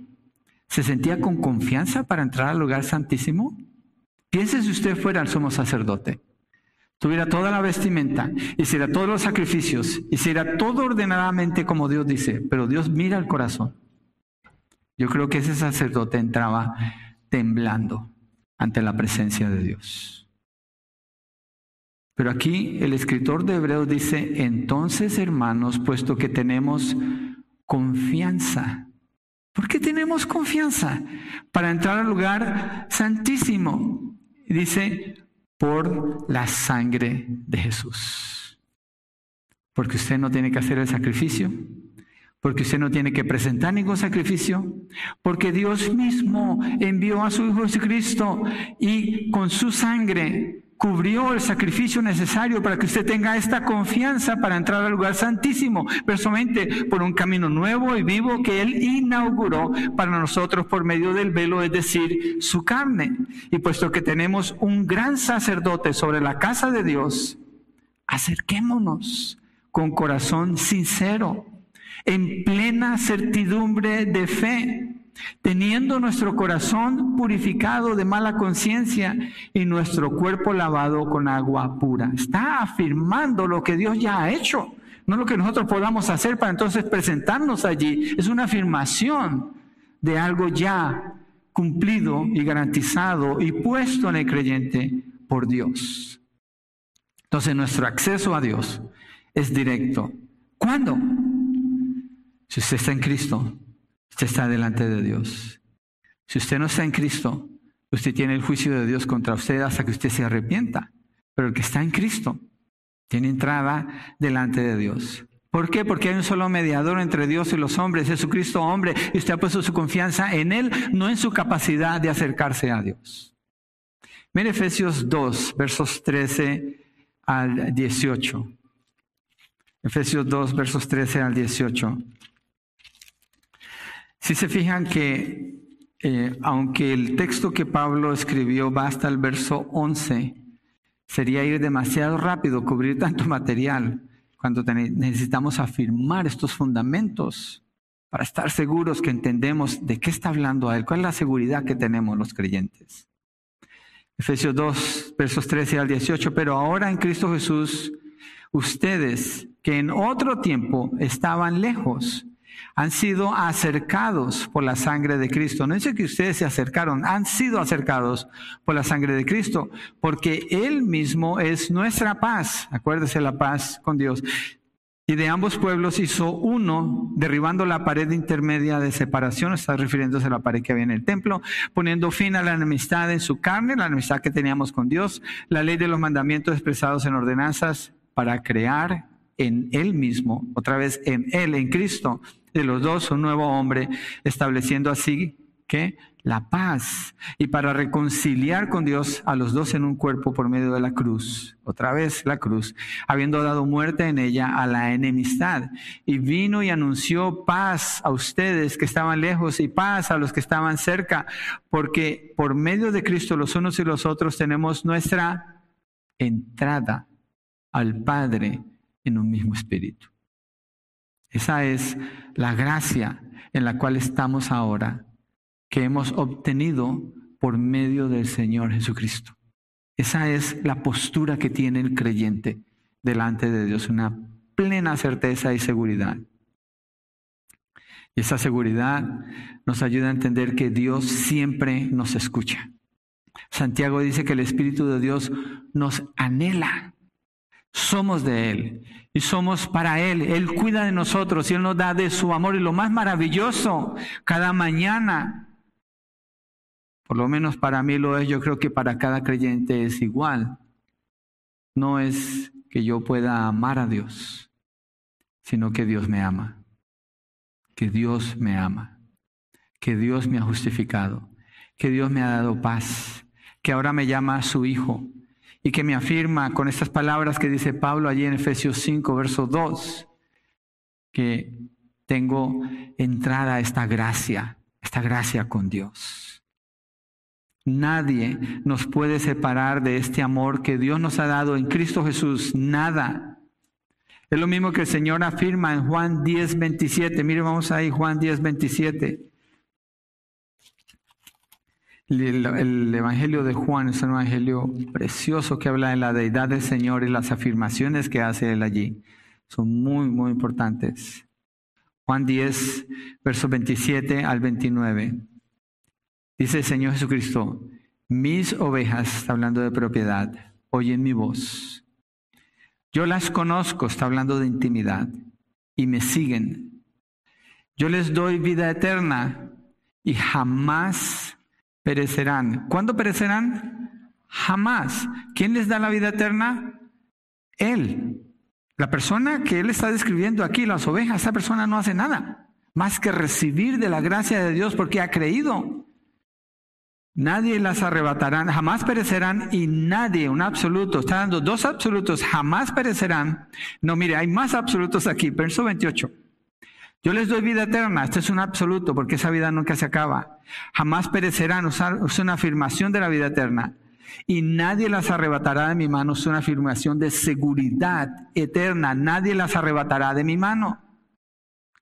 se sentía con confianza para entrar al lugar santísimo? Piense si usted fuera el sumo sacerdote, tuviera toda la vestimenta, hiciera todos los sacrificios, hiciera todo ordenadamente como Dios dice, pero Dios mira el corazón. Yo creo que ese sacerdote entraba temblando ante la presencia de Dios. Pero aquí el escritor de Hebreos dice, entonces hermanos, puesto que tenemos confianza, ¿por qué tenemos confianza? Para entrar al lugar santísimo. Dice, por la sangre de Jesús. Porque usted no tiene que hacer el sacrificio, porque usted no tiene que presentar ningún sacrificio, porque Dios mismo envió a su Hijo Jesucristo y con su sangre cubrió el sacrificio necesario para que usted tenga esta confianza para entrar al lugar santísimo, personalmente por un camino nuevo y vivo que Él inauguró para nosotros por medio del velo, es decir, su carne. Y puesto que tenemos un gran sacerdote sobre la casa de Dios, acerquémonos con corazón sincero, en plena certidumbre de fe teniendo nuestro corazón purificado de mala conciencia y nuestro cuerpo lavado con agua pura. Está afirmando lo que Dios ya ha hecho, no lo que nosotros podamos hacer para entonces presentarnos allí. Es una afirmación de algo ya cumplido y garantizado y puesto en el creyente por Dios. Entonces nuestro acceso a Dios es directo. ¿Cuándo? Si usted está en Cristo, Usted está delante de Dios. Si usted no está en Cristo, usted tiene el juicio de Dios contra usted hasta que usted se arrepienta. Pero el que está en Cristo tiene entrada delante de Dios. ¿Por qué? Porque hay un solo mediador entre Dios y los hombres, Jesucristo hombre, y usted ha puesto su confianza en Él, no en su capacidad de acercarse a Dios. Mire Efesios 2, versos 13 al 18. Efesios 2, versos 13 al 18. Si se fijan que eh, aunque el texto que Pablo escribió va hasta el verso 11, sería ir demasiado rápido, cubrir tanto material, cuando necesitamos afirmar estos fundamentos para estar seguros que entendemos de qué está hablando a él, cuál es la seguridad que tenemos los creyentes. Efesios 2, versos 13 al 18, pero ahora en Cristo Jesús, ustedes que en otro tiempo estaban lejos, han sido acercados por la sangre de Cristo. No dice que ustedes se acercaron, han sido acercados por la sangre de Cristo, porque Él mismo es nuestra paz. Acuérdese la paz con Dios. Y de ambos pueblos hizo uno, derribando la pared intermedia de separación, está refiriéndose a la pared que había en el templo, poniendo fin a la enemistad en su carne, la enemistad que teníamos con Dios, la ley de los mandamientos expresados en ordenanzas para crear en Él mismo, otra vez en Él, en Cristo, de los dos un nuevo hombre, estableciendo así que la paz y para reconciliar con Dios a los dos en un cuerpo por medio de la cruz, otra vez la cruz, habiendo dado muerte en ella a la enemistad. Y vino y anunció paz a ustedes que estaban lejos y paz a los que estaban cerca, porque por medio de Cristo los unos y los otros tenemos nuestra entrada al Padre en un mismo espíritu. Esa es la gracia en la cual estamos ahora, que hemos obtenido por medio del Señor Jesucristo. Esa es la postura que tiene el creyente delante de Dios, una plena certeza y seguridad. Y esa seguridad nos ayuda a entender que Dios siempre nos escucha. Santiago dice que el Espíritu de Dios nos anhela somos de Él y somos para Él. Él cuida de nosotros y Él nos da de su amor. Y lo más maravilloso, cada mañana, por lo menos para mí lo es, yo creo que para cada creyente es igual. No es que yo pueda amar a Dios, sino que Dios me ama. Que Dios me ama. Que Dios me ha justificado. Que Dios me ha dado paz. Que ahora me llama su Hijo y que me afirma con estas palabras que dice Pablo allí en Efesios 5, verso 2, que tengo entrada a esta gracia, esta gracia con Dios. Nadie nos puede separar de este amor que Dios nos ha dado en Cristo Jesús, nada. Es lo mismo que el Señor afirma en Juan 10, 27. Mire, vamos ahí, Juan 10, 27. El, Evangelio de Juan es un evangelio precioso que habla de la deidad del Señor y las afirmaciones que hace él allí. Son muy, muy importantes. Juan 10, versos 27 al 29. Dice el Señor Jesucristo, mis ovejas, está hablando de propiedad, oyen mi voz. Yo las conozco, está hablando de intimidad, y me siguen. Yo les doy vida eterna y jamás perecerán. ¿Cuándo perecerán? Jamás. ¿Quién les da la vida eterna? Él. La persona que Él está describiendo aquí, las ovejas, esa persona no hace nada más que recibir de la gracia de Dios porque ha creído. Nadie las arrebatará, jamás perecerán y nadie, un absoluto, está dando dos absolutos, jamás perecerán. No, mire, hay más absolutos aquí, verso 28. Yo les doy vida eterna, este es un absoluto porque esa vida nunca se acaba. Jamás perecerán, es una afirmación de la vida eterna. Y nadie las arrebatará de mi mano, es una afirmación de seguridad eterna. Nadie las arrebatará de mi mano.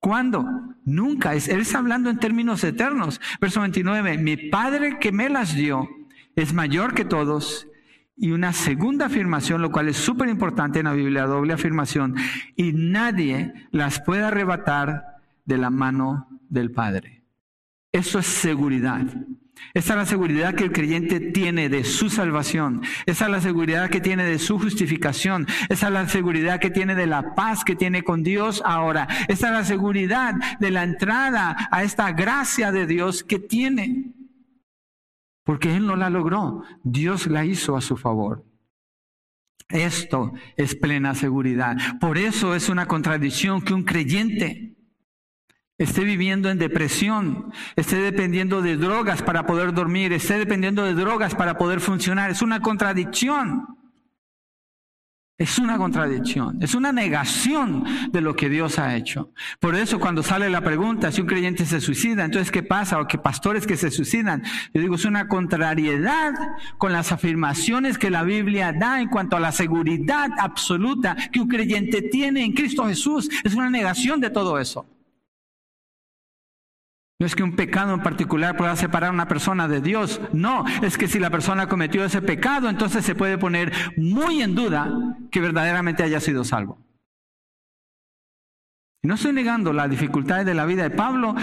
¿Cuándo? Nunca. Él está hablando en términos eternos. Verso 29. Mi Padre que me las dio es mayor que todos. Y una segunda afirmación, lo cual es súper importante en la Biblia, doble afirmación. Y nadie las puede arrebatar de la mano del Padre. Eso es seguridad. Esa es la seguridad que el creyente tiene de su salvación. Esa es la seguridad que tiene de su justificación. Esa es la seguridad que tiene de la paz que tiene con Dios ahora. Esa es la seguridad de la entrada a esta gracia de Dios que tiene. Porque Él no la logró. Dios la hizo a su favor. Esto es plena seguridad. Por eso es una contradicción que un creyente esté viviendo en depresión, esté dependiendo de drogas para poder dormir, esté dependiendo de drogas para poder funcionar. Es una contradicción. Es una contradicción, es una negación de lo que Dios ha hecho. Por eso cuando sale la pregunta si un creyente se suicida, entonces ¿qué pasa? O que pastores que se suicidan. Yo digo, es una contrariedad con las afirmaciones que la Biblia da en cuanto a la seguridad absoluta que un creyente tiene en Cristo Jesús. Es una negación de todo eso. No es que un pecado en particular pueda separar a una persona de Dios. No, es que si la persona cometió ese pecado, entonces se puede poner muy en duda que verdaderamente haya sido salvo. no estoy negando las dificultades de la vida de Pablo.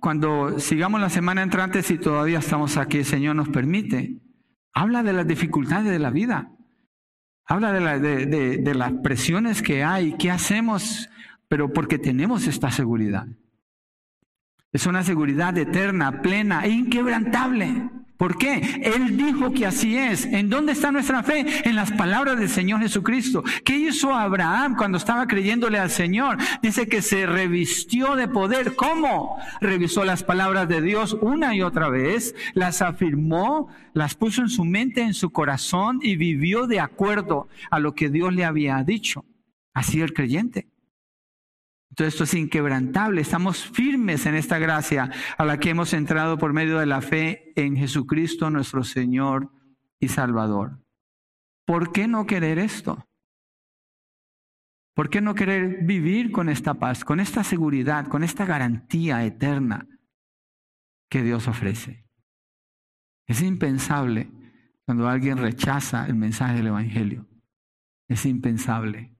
Cuando sigamos la semana entrante, si todavía estamos aquí, el Señor nos permite, habla de las dificultades de la vida. Habla de, de las presiones que hay, qué hacemos, pero porque tenemos esta seguridad. Es una seguridad eterna, plena e inquebrantable. ¿Por qué? Él dijo que así es. ¿En dónde está nuestra fe? En las palabras del Señor Jesucristo. ¿Qué hizo Abraham cuando estaba creyéndole al Señor? Dice que se revistió de poder. ¿Cómo? Revisó las palabras de Dios una y otra vez, las afirmó, las puso en su mente, en su corazón y vivió de acuerdo a lo que Dios le había dicho. Así el creyente. Entonces esto es inquebrantable, estamos firmes en esta gracia a la que hemos entrado por medio de la fe en Jesucristo nuestro Señor y Salvador. ¿Por qué no querer esto? ¿Por qué no querer vivir con esta paz, con esta seguridad, con esta garantía eterna que Dios ofrece? Es impensable cuando alguien rechaza el mensaje del Evangelio. Es impensable.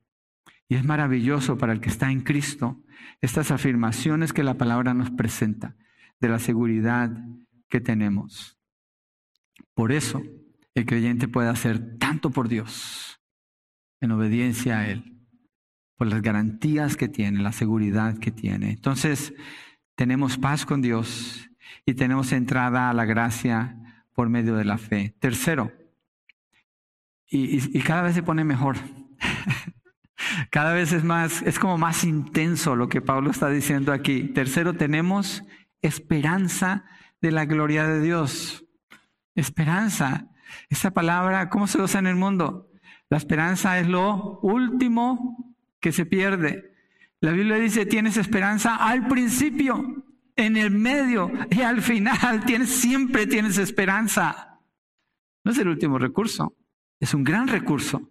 Y es maravilloso para el que está en Cristo estas afirmaciones que la palabra nos presenta de la seguridad que tenemos. Por eso el creyente puede hacer tanto por Dios en obediencia a Él, por las garantías que tiene, la seguridad que tiene. Entonces, tenemos paz con Dios y tenemos entrada a la gracia por medio de la fe. Tercero, y, y cada vez se pone mejor. Cada vez es más, es como más intenso lo que Pablo está diciendo aquí. Tercero, tenemos esperanza de la gloria de Dios. Esperanza. Esa palabra, ¿cómo se usa en el mundo? La esperanza es lo último que se pierde. La Biblia dice, tienes esperanza al principio, en el medio y al final. Tienes, siempre tienes esperanza. No es el último recurso, es un gran recurso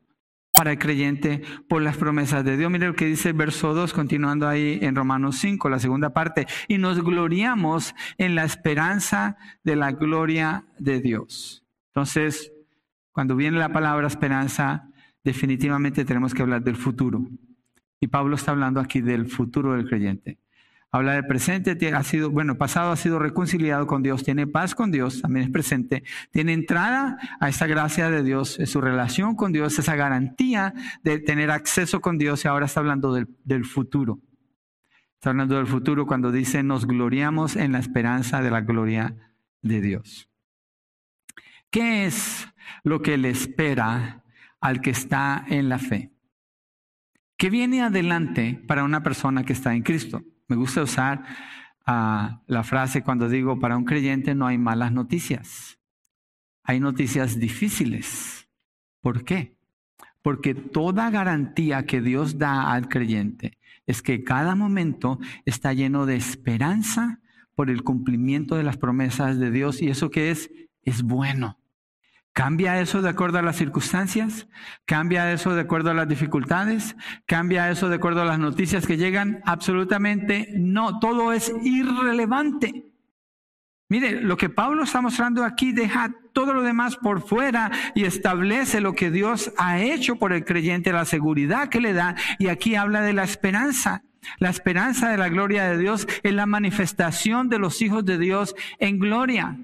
para el creyente por las promesas de Dios. Mire lo que dice el verso 2, continuando ahí en Romanos 5, la segunda parte. Y nos gloriamos en la esperanza de la gloria de Dios. Entonces, cuando viene la palabra esperanza, definitivamente tenemos que hablar del futuro. Y Pablo está hablando aquí del futuro del creyente. Habla del presente, ha sido, bueno, pasado ha sido reconciliado con Dios, tiene paz con Dios, también es presente, tiene entrada a esa gracia de Dios, su relación con Dios, esa garantía de tener acceso con Dios y ahora está hablando del, del futuro. Está hablando del futuro cuando dice nos gloriamos en la esperanza de la gloria de Dios. ¿Qué es lo que le espera al que está en la fe? ¿Qué viene adelante para una persona que está en Cristo? Me gusta usar ah, la frase cuando digo, para un creyente no hay malas noticias. Hay noticias difíciles. ¿Por qué? Porque toda garantía que Dios da al creyente es que cada momento está lleno de esperanza por el cumplimiento de las promesas de Dios y eso que es es bueno. ¿Cambia eso de acuerdo a las circunstancias? ¿Cambia eso de acuerdo a las dificultades? ¿Cambia eso de acuerdo a las noticias que llegan? Absolutamente no, todo es irrelevante. Mire, lo que Pablo está mostrando aquí deja todo lo demás por fuera y establece lo que Dios ha hecho por el creyente, la seguridad que le da, y aquí habla de la esperanza. La esperanza de la gloria de Dios es la manifestación de los hijos de Dios en gloria.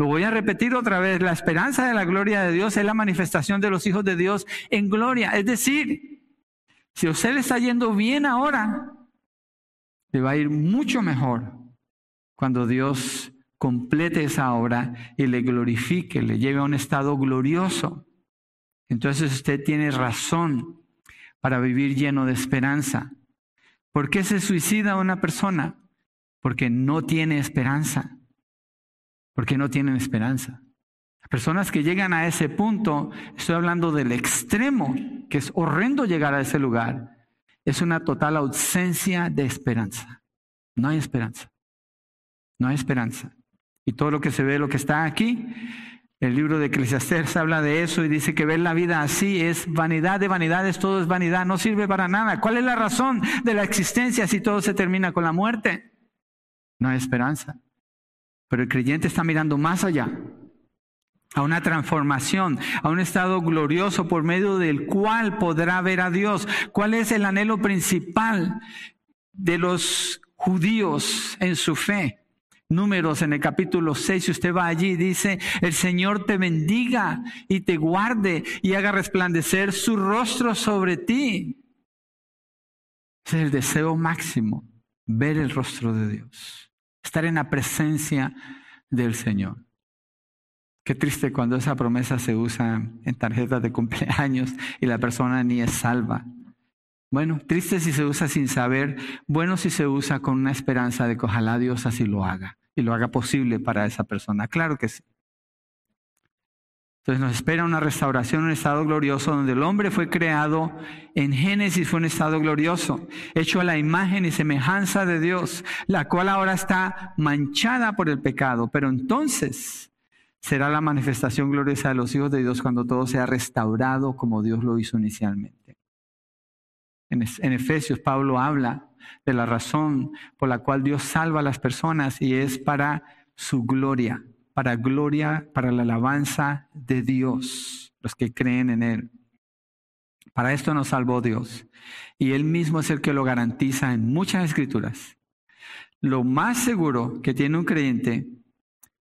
Lo voy a repetir otra vez, la esperanza de la gloria de Dios es la manifestación de los hijos de Dios en gloria. Es decir, si a usted le está yendo bien ahora, le va a ir mucho mejor cuando Dios complete esa obra y le glorifique, le lleve a un estado glorioso. Entonces usted tiene razón para vivir lleno de esperanza. ¿Por qué se suicida una persona? Porque no tiene esperanza porque no tienen esperanza. Personas que llegan a ese punto, estoy hablando del extremo, que es horrendo llegar a ese lugar, es una total ausencia de esperanza. No hay esperanza. No hay esperanza. Y todo lo que se ve, lo que está aquí, el libro de Eclesiastés habla de eso y dice que ver la vida así es vanidad de vanidades, todo es vanidad, no sirve para nada. ¿Cuál es la razón de la existencia si todo se termina con la muerte? No hay esperanza. Pero el creyente está mirando más allá, a una transformación, a un estado glorioso por medio del cual podrá ver a Dios. ¿Cuál es el anhelo principal? de los judíos en su fe. Números en el capítulo 6, si usted va allí, dice, el Señor te bendiga y te guarde y haga resplandecer su rostro sobre ti. Es el deseo máximo, ver el rostro de Dios, estar en la presencia del Señor. Qué triste cuando esa promesa se usa en tarjetas de cumpleaños y la persona ni es salva. Bueno, triste si se usa sin saber, bueno si se usa con una esperanza de que ojalá Dios así lo haga y lo haga posible para esa persona. Claro que sí. Entonces nos espera una restauración, un estado glorioso donde el hombre fue creado en Génesis, fue un estado glorioso, hecho a la imagen y semejanza de Dios, la cual ahora está manchada por el pecado. Pero entonces será la manifestación gloriosa de los hijos de Dios cuando todo sea restaurado como Dios lo hizo inicialmente. En, Efesios, Pablo habla de la razón por la cual Dios salva a las personas y es para su gloria, para gloria, para la alabanza de Dios, los que creen en Él. Para esto nos salvó Dios. Y Él mismo es el que lo garantiza en muchas escrituras. Lo más seguro que tiene un creyente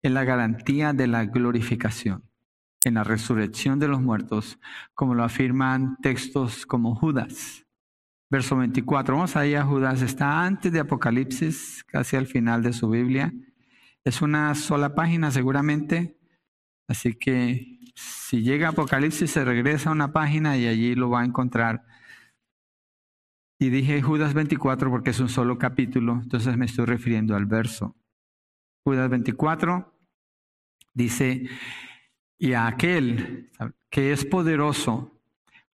es la garantía de la glorificación en la resurrección de los muertos, como lo afirman textos como Judas verso 24. Vamos ahí a Judas, está antes de Apocalipsis, casi al final de su Biblia. Es una sola página seguramente, así que si llega Apocalipsis se regresa a una página y allí lo va a encontrar. Y dije Judas 24 porque es un solo capítulo, entonces me estoy refiriendo al verso. Judas 24 dice, y a aquel que es poderoso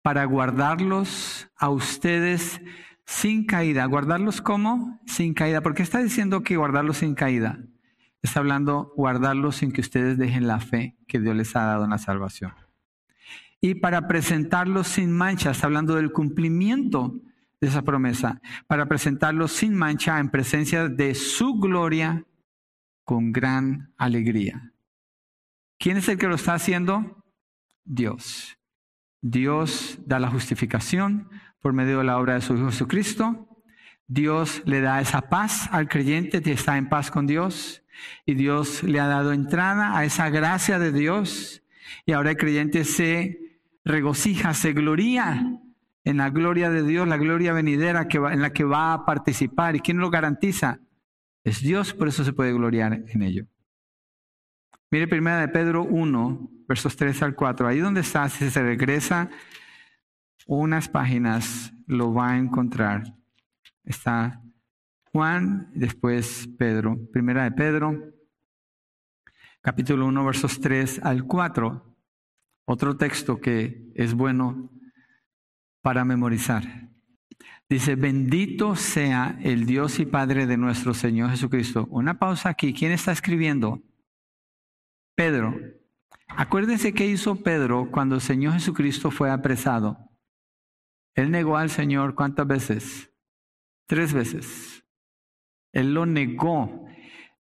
para guardarlos a ustedes sin caída. ¿Guardarlos cómo? Sin caída. ¿Por qué está diciendo que guardarlos sin caída? Está hablando guardarlos sin que ustedes dejen la fe que Dios les ha dado en la salvación. Y para presentarlos sin mancha, está hablando del cumplimiento de esa promesa, para presentarlos sin mancha en presencia de su gloria con gran alegría. ¿Quién es el que lo está haciendo? Dios. Dios da la justificación por medio de la obra de su Hijo Jesucristo. Dios le da esa paz al creyente que está en paz con Dios. Y Dios le ha dado entrada a esa gracia de Dios. Y ahora el creyente se regocija, se gloria en la gloria de Dios, la gloria venidera que en la que va a participar. ¿Y quién lo garantiza? Es Dios, por eso se puede gloriar en ello. Mire primera de Pedro 1, versos 3 al 4. Ahí donde está, si se regresa unas páginas, lo va a encontrar. Está Juan, después Pedro. Primera de Pedro, capítulo 1, versos 3 al 4. Otro texto que es bueno para memorizar. Dice, bendito sea el Dios y Padre de nuestro Señor Jesucristo. Una pausa aquí. ¿Quién está escribiendo? Pedro. Acuérdense qué hizo Pedro cuando el Señor Jesucristo fue apresado. Él negó al Señor cuántas veces? Tres veces. Él lo negó.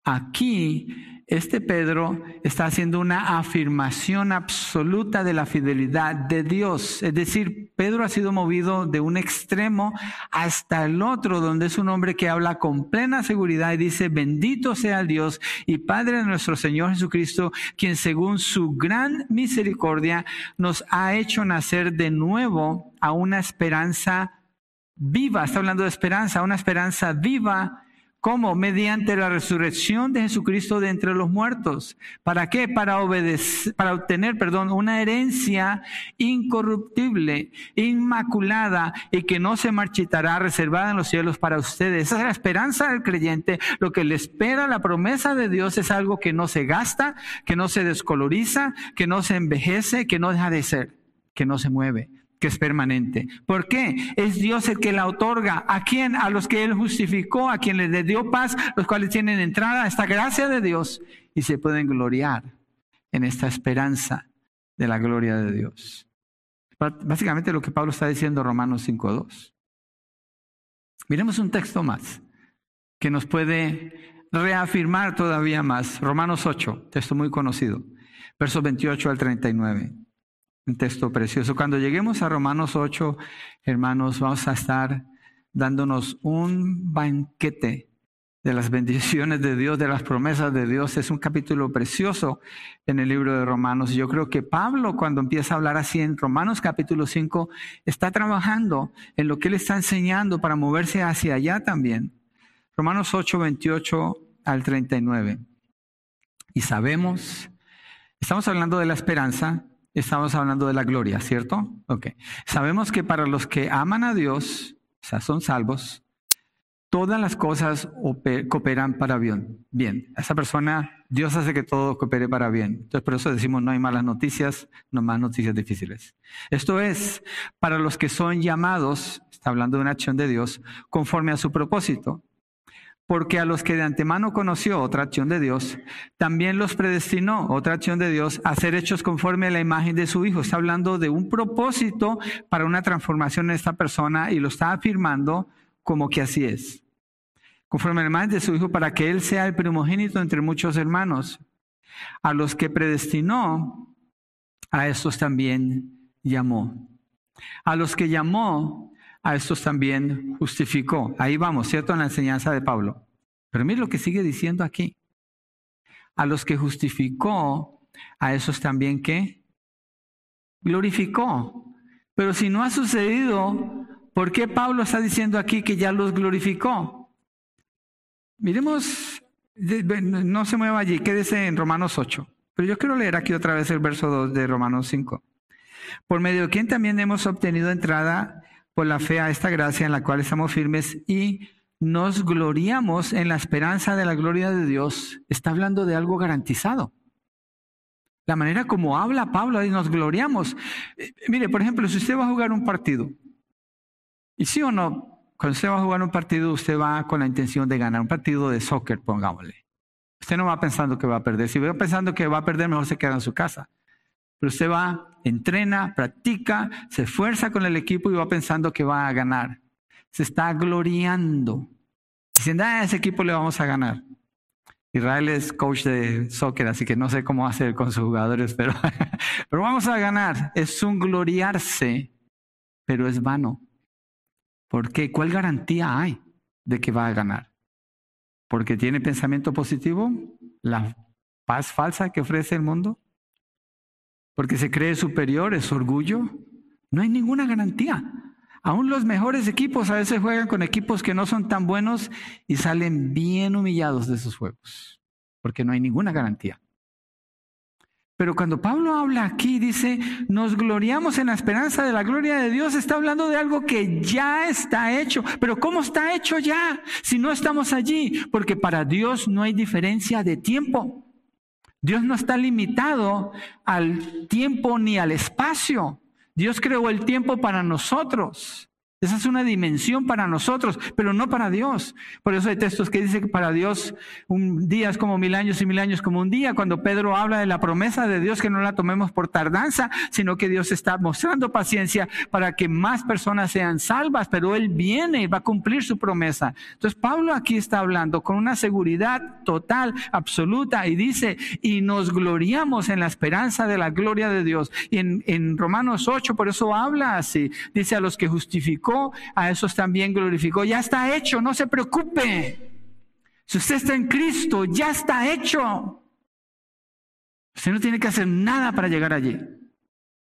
Aquí este Pedro está haciendo una afirmación absoluta de la fidelidad de Dios. Es decir, Pedro ha sido movido de un extremo hasta el otro, donde es un hombre que habla con plena seguridad y dice, bendito sea Dios y Padre de nuestro Señor Jesucristo, quien según su gran misericordia nos ha hecho nacer de nuevo a una esperanza viva. Está hablando de esperanza, una esperanza viva ¿Cómo? Mediante la resurrección de Jesucristo de entre los muertos. ¿Para qué? Para obedecer, para obtener, perdón, una herencia incorruptible, inmaculada y que no se marchitará, reservada en los cielos para ustedes. Esa es la esperanza del creyente. Lo que le espera, la promesa de Dios es algo que no se gasta, que no se descoloriza, que no se envejece, que no deja de ser, que no se mueve que es permanente. ¿Por qué? Es Dios el que la otorga. ¿A quién? A los que Él justificó, a quien les dio paz, los cuales tienen entrada a esta gracia de Dios y se pueden gloriar en esta esperanza de la gloria de Dios. Básicamente lo que Pablo está diciendo en Romanos 5.2. Miremos un texto más que nos puede reafirmar todavía más. Romanos 8, texto muy conocido, versos 28 al 39. Un texto precioso. Cuando lleguemos a Romanos 8, hermanos, vamos a estar dándonos un banquete de las bendiciones de Dios, de las promesas de Dios. Es un capítulo precioso en el libro de Romanos. Yo creo que Pablo, cuando empieza a hablar así en Romanos capítulo 5, está trabajando en lo que él está enseñando para moverse hacia allá también. Romanos 8, 28 al 39. Y sabemos, estamos hablando de la esperanza, estamos hablando de la gloria, ¿cierto? Ok. Sabemos que para los que aman a Dios, o sea, son salvos, todas las cosas cooperan para bien. Bien, esa persona, Dios hace que todo coopere para bien. Entonces, por eso decimos no hay malas noticias, no más noticias difíciles. Esto es, para los que son llamados, está hablando de una acción de Dios, conforme a su propósito. Porque a los que de antemano conoció otra acción de Dios, también los predestinó, otra acción de Dios, a ser hechos conforme a la imagen de su Hijo. Está hablando de un propósito para una transformación en esta persona y lo está afirmando como que así es conforme al imagen de su Hijo, para que Él sea el primogénito entre muchos hermanos. A los que predestinó, a estos también llamó. A los que llamó, a estos también justificó. Ahí vamos, ¿cierto? En la enseñanza de Pablo. Pero mire lo que sigue diciendo aquí. A los que justificó, a esos también que glorificó. Pero si no ha sucedido, ¿por qué Pablo está diciendo aquí que ya los glorificó? Miremos, no se mueva allí, quédese en Romanos 8. Pero yo quiero leer aquí otra vez el verso 2 de Romanos 5. Por medio de quien también hemos obtenido entrada por la fe a esta gracia en la cual estamos firmes y nos gloriamos en la esperanza de la gloria de Dios. Está hablando de algo garantizado. La manera como habla Pablo y nos gloriamos. Eh, mire, por ejemplo, si usted va a jugar un partido, y sí o no, cuando usted va a jugar un partido, usted va con la intención de ganar un partido de soccer, pongámosle. Usted no va pensando que va a perder. Si va pensando que va a perder, mejor se queda en su casa. Pero usted va, entrena, practica, se esfuerza con el equipo y va pensando que va a ganar. Se está gloriando. Diciendo, a ah, ese equipo le vamos a ganar. Israel es coach de soccer, así que no sé cómo hacer con sus jugadores, pero, pero vamos a ganar. Es un gloriarse, pero es vano. ¿Por qué? ¿Cuál garantía hay de que va a ganar? ¿Porque tiene pensamiento positivo? ¿La paz falsa que ofrece el mundo? ¿Porque se cree superior? ¿Es orgullo? No hay ninguna garantía. Aún los mejores equipos a veces juegan con equipos que no son tan buenos y salen bien humillados de esos juegos, porque no hay ninguna garantía. Pero cuando Pablo habla aquí, dice, nos gloriamos en la esperanza de la gloria de Dios, está hablando de algo que ya está hecho. Pero ¿cómo está hecho ya si no estamos allí? Porque para Dios no hay diferencia de tiempo. Dios no está limitado al tiempo ni al espacio. Dios creó el tiempo para nosotros. Esa es una dimensión para nosotros, pero no para Dios. Por eso hay textos que dicen que para Dios un día es como mil años y mil años como un día. Cuando Pedro habla de la promesa de Dios, que no la tomemos por tardanza, sino que Dios está mostrando paciencia para que más personas sean salvas, pero Él viene y va a cumplir su promesa. Entonces Pablo aquí está hablando con una seguridad total, absoluta, y dice, y nos gloriamos en la esperanza de la gloria de Dios. Y en, en Romanos 8, por eso habla así, dice a los que justificó a esos también glorificó. Ya está hecho, no se preocupe. Si usted está en Cristo, ya está hecho. Usted no tiene que hacer nada para llegar allí.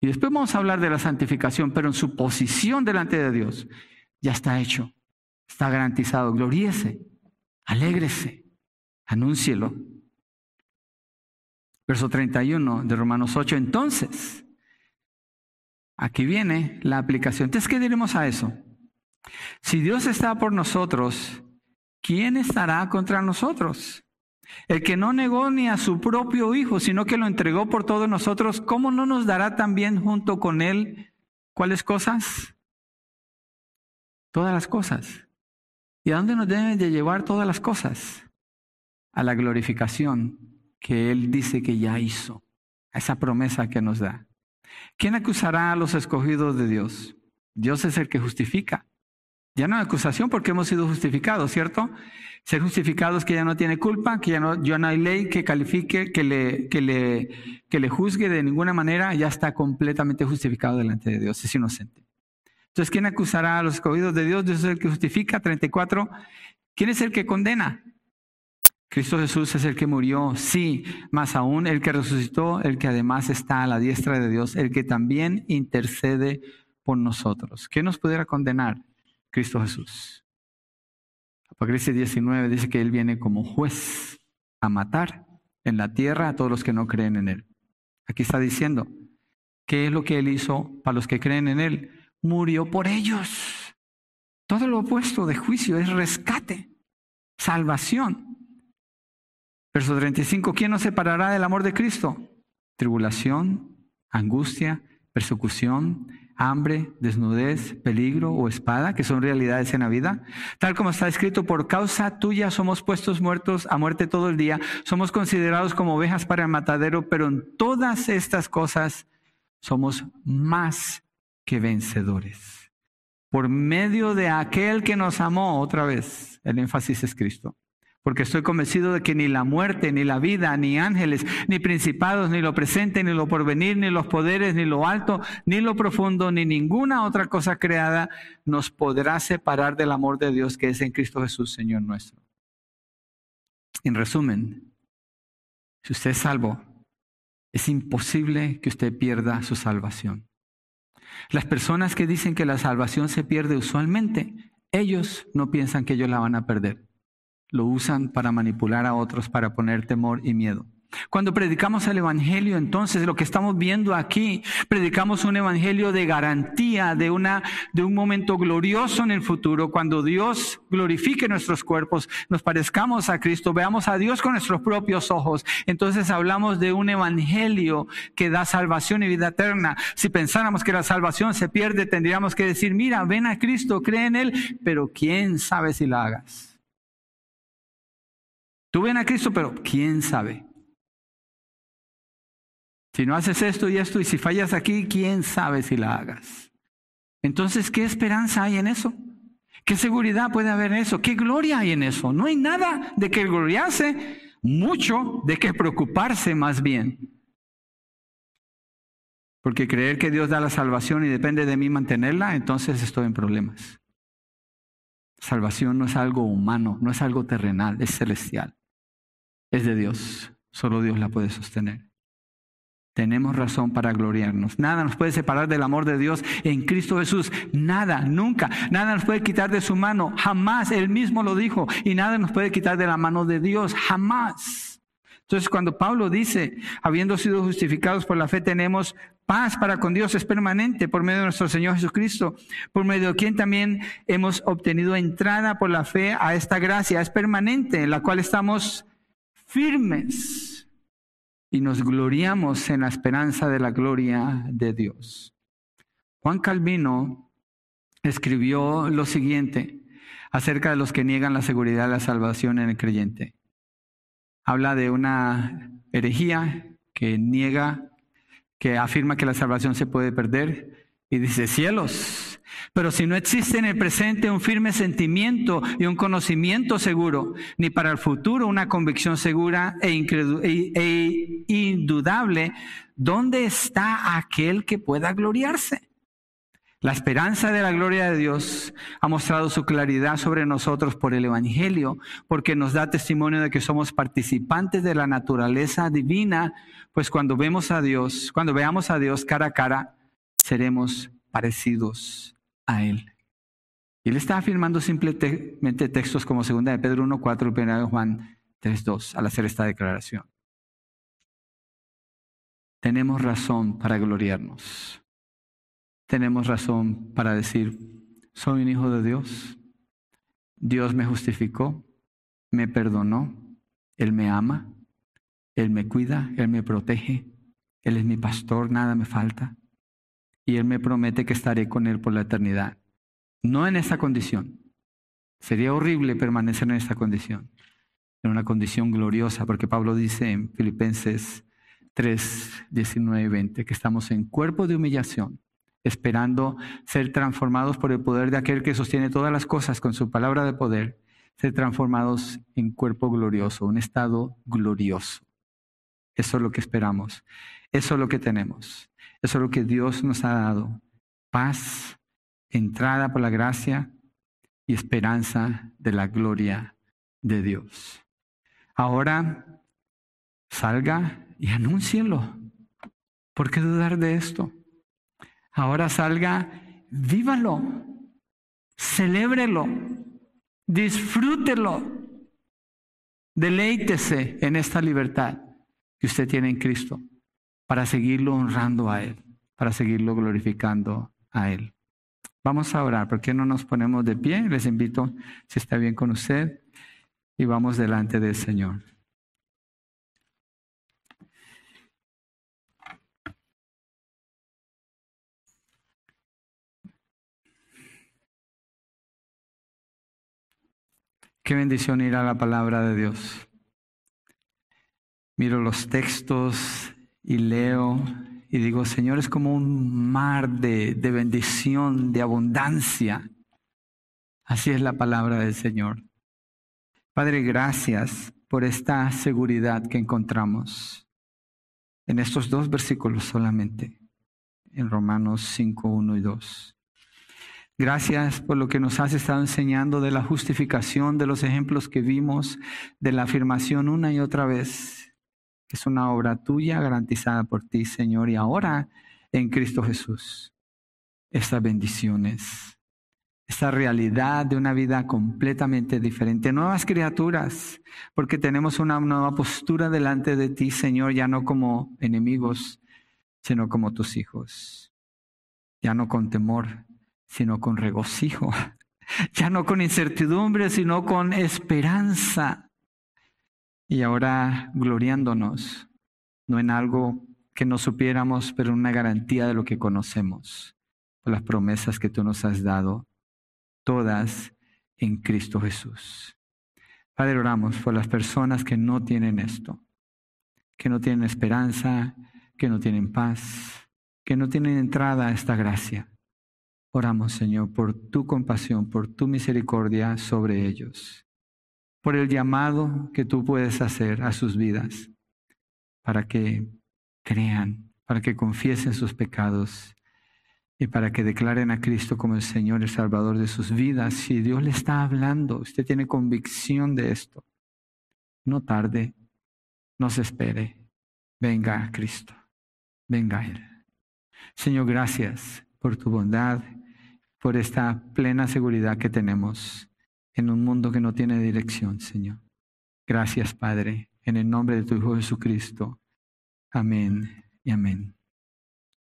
Y después vamos a hablar de la santificación, pero en su posición delante de Dios, ya está hecho. Está garantizado. Gloríese, alégrese, anúncielo. Verso 31 de Romanos 8. Entonces, Aquí viene la aplicación. Entonces, ¿qué diremos a eso? Si Dios está por nosotros, ¿quién estará contra nosotros? El que no negó ni a su propio Hijo, sino que lo entregó por todos nosotros, ¿cómo no nos dará también junto con Él cuáles cosas? Todas las cosas. ¿Y a dónde nos deben de llevar todas las cosas? A la glorificación que Él dice que ya hizo, a esa promesa que nos da. ¿Quién acusará a los escogidos de Dios? Dios es el que justifica. Ya no hay acusación porque hemos sido justificados, ¿cierto? Ser justificados que ya no tiene culpa, que ya no, ya no hay ley que califique, que le, que, le, que le juzgue de ninguna manera, ya está completamente justificado delante de Dios, es inocente. Entonces, ¿quién acusará a los escogidos de Dios? Dios es el que justifica. 34. ¿Quién es el que condena? Cristo Jesús es el que murió, sí, más aún el que resucitó, el que además está a la diestra de Dios, el que también intercede por nosotros. ¿Quién nos pudiera condenar? Cristo Jesús. Apocalipsis 19 dice que Él viene como juez a matar en la tierra a todos los que no creen en Él. Aquí está diciendo, ¿qué es lo que Él hizo para los que creen en Él? Murió por ellos. Todo lo opuesto de juicio es rescate, salvación. Verso 35, ¿quién nos separará del amor de Cristo? Tribulación, angustia, persecución, hambre, desnudez, peligro o espada, que son realidades en la vida. Tal como está escrito, por causa tuya somos puestos muertos a muerte todo el día, somos considerados como ovejas para el matadero, pero en todas estas cosas somos más que vencedores. Por medio de aquel que nos amó, otra vez, el énfasis es Cristo porque estoy convencido de que ni la muerte, ni la vida, ni ángeles, ni principados, ni lo presente, ni lo porvenir, ni los poderes, ni lo alto, ni lo profundo, ni ninguna otra cosa creada nos podrá separar del amor de Dios que es en Cristo Jesús, Señor nuestro. En resumen, si usted es salvo, es imposible que usted pierda su salvación. Las personas que dicen que la salvación se pierde usualmente, ellos no piensan que ellos la van a perder lo usan para manipular a otros, para poner temor y miedo. Cuando predicamos el Evangelio, entonces lo que estamos viendo aquí, predicamos un Evangelio de garantía, de, una, de un momento glorioso en el futuro, cuando Dios glorifique nuestros cuerpos, nos parezcamos a Cristo, veamos a Dios con nuestros propios ojos. Entonces hablamos de un Evangelio que da salvación y vida eterna. Si pensáramos que la salvación se pierde, tendríamos que decir, mira, ven a Cristo, cree en Él, pero ¿quién sabe si la hagas? Tú ven a Cristo, pero ¿quién sabe? Si no haces esto y esto y si fallas aquí, ¿quién sabe si la hagas? Entonces, ¿qué esperanza hay en eso? ¿Qué seguridad puede haber en eso? ¿Qué gloria hay en eso? No hay nada de que gloriarse, mucho de que preocuparse más bien. Porque creer que Dios da la salvación y depende de mí mantenerla, entonces estoy en problemas. Salvación no es algo humano, no es algo terrenal, es celestial es de Dios. Solo Dios la puede sostener. Tenemos razón para gloriarnos. Nada nos puede separar del amor de Dios en Cristo Jesús. Nada, nunca. Nada nos puede quitar de su mano. Jamás. Él mismo lo dijo. Y nada nos puede quitar de la mano de Dios. Jamás. Entonces cuando Pablo dice, habiendo sido justificados por la fe, tenemos paz para con Dios, es permanente por medio de nuestro Señor Jesucristo, por medio de quien también hemos obtenido entrada por la fe a esta gracia. Es permanente, en la cual estamos firmes y nos gloriamos en la esperanza de la gloria de Dios. Juan Calvino escribió lo siguiente acerca de los que niegan la seguridad de la salvación en el creyente. Habla de una herejía que niega, que afirma que la salvación se puede perder y dice, cielos, pero si no existe en el presente un firme sentimiento y un conocimiento seguro, ni para el futuro una convicción segura e, e, e, indudable, ¿dónde está aquel que pueda gloriarse? La esperanza de la gloria de Dios ha mostrado su claridad sobre nosotros por el Evangelio, porque nos da testimonio de que somos participantes de la naturaleza divina, pues cuando vemos a Dios, cuando veamos a Dios cara a cara, seremos parecidos a Él. Y él está afirmando simplemente textos como 2 de Pedro 1.4 y 1 de Juan 3.2 al hacer esta declaración. Tenemos razón para gloriarnos. Tenemos razón para decir, soy un hijo de Dios. Dios me justificó, me perdonó, Él me ama, Él me cuida, Él me protege, Él es mi pastor, nada me falta y Él me promete que estaré con Él por la eternidad. No en esa condición. Sería horrible permanecer en esta condición, en una condición gloriosa, porque Pablo dice en Filipenses 3, 19 y 20 que estamos en cuerpo de humillación, esperando ser transformados por el poder de aquel que sostiene todas las cosas con su palabra de poder, ser transformados en cuerpo glorioso, un estado glorioso. Eso es lo que esperamos, eso es lo que tenemos. Eso es lo que Dios nos ha dado. Paz entrada por la gracia y esperanza de la gloria de Dios. Ahora salga y anúncielo. ¿Por qué dudar de esto? Ahora salga, vívalo, celébrelo, disfrútelo, deleítese en esta libertad que usted tiene en Cristo para seguirlo honrando a Él, para seguirlo glorificando a Él. Vamos a orar, ¿por qué no nos ponemos de pie? Les invito, si está bien con usted, y vamos delante del Señor. Qué bendición ir a la palabra de Dios. Miro los textos y leo y digo, Señor, es como un mar de, de bendición, de abundancia. Así es la palabra del Señor. Padre, gracias por esta seguridad que encontramos en estos dos versículos solamente, en Romanos 5, 1 y 2. Gracias por lo que nos has estado enseñando de la justificación, de los ejemplos que vimos, de la afirmación una y otra vez, es una obra tuya garantizada por ti, Señor, y ahora en Cristo Jesús. Estas bendiciones, esta realidad de una vida completamente diferente, nuevas criaturas, porque tenemos una nueva postura delante de ti, Señor, ya no como enemigos, sino como tus hijos, ya no con temor, sino con regocijo. Ya no con incertidumbre, sino con esperanza. Y ahora gloriándonos, no en algo que no supiéramos, pero en una garantía de lo que conocemos, por las promesas que tú nos has dado, todas en Cristo Jesús. Padre, oramos por las personas que no tienen esto, que no tienen esperanza, que no tienen paz, que no tienen entrada a esta gracia. Oramos, Señor, por tu compasión, por tu misericordia sobre ellos, por el llamado que tú puedes hacer a sus vidas, para que crean, para que confiesen sus pecados y para que declaren a Cristo como el Señor y Salvador de sus vidas. Si Dios le está hablando, usted tiene convicción de esto, no tarde, no se espere, venga a Cristo, venga a Él. Señor, gracias por tu bondad por esta plena seguridad que tenemos en un mundo que no tiene dirección, Señor. Gracias, Padre, en el nombre de tu Hijo Jesucristo. Amén y amén.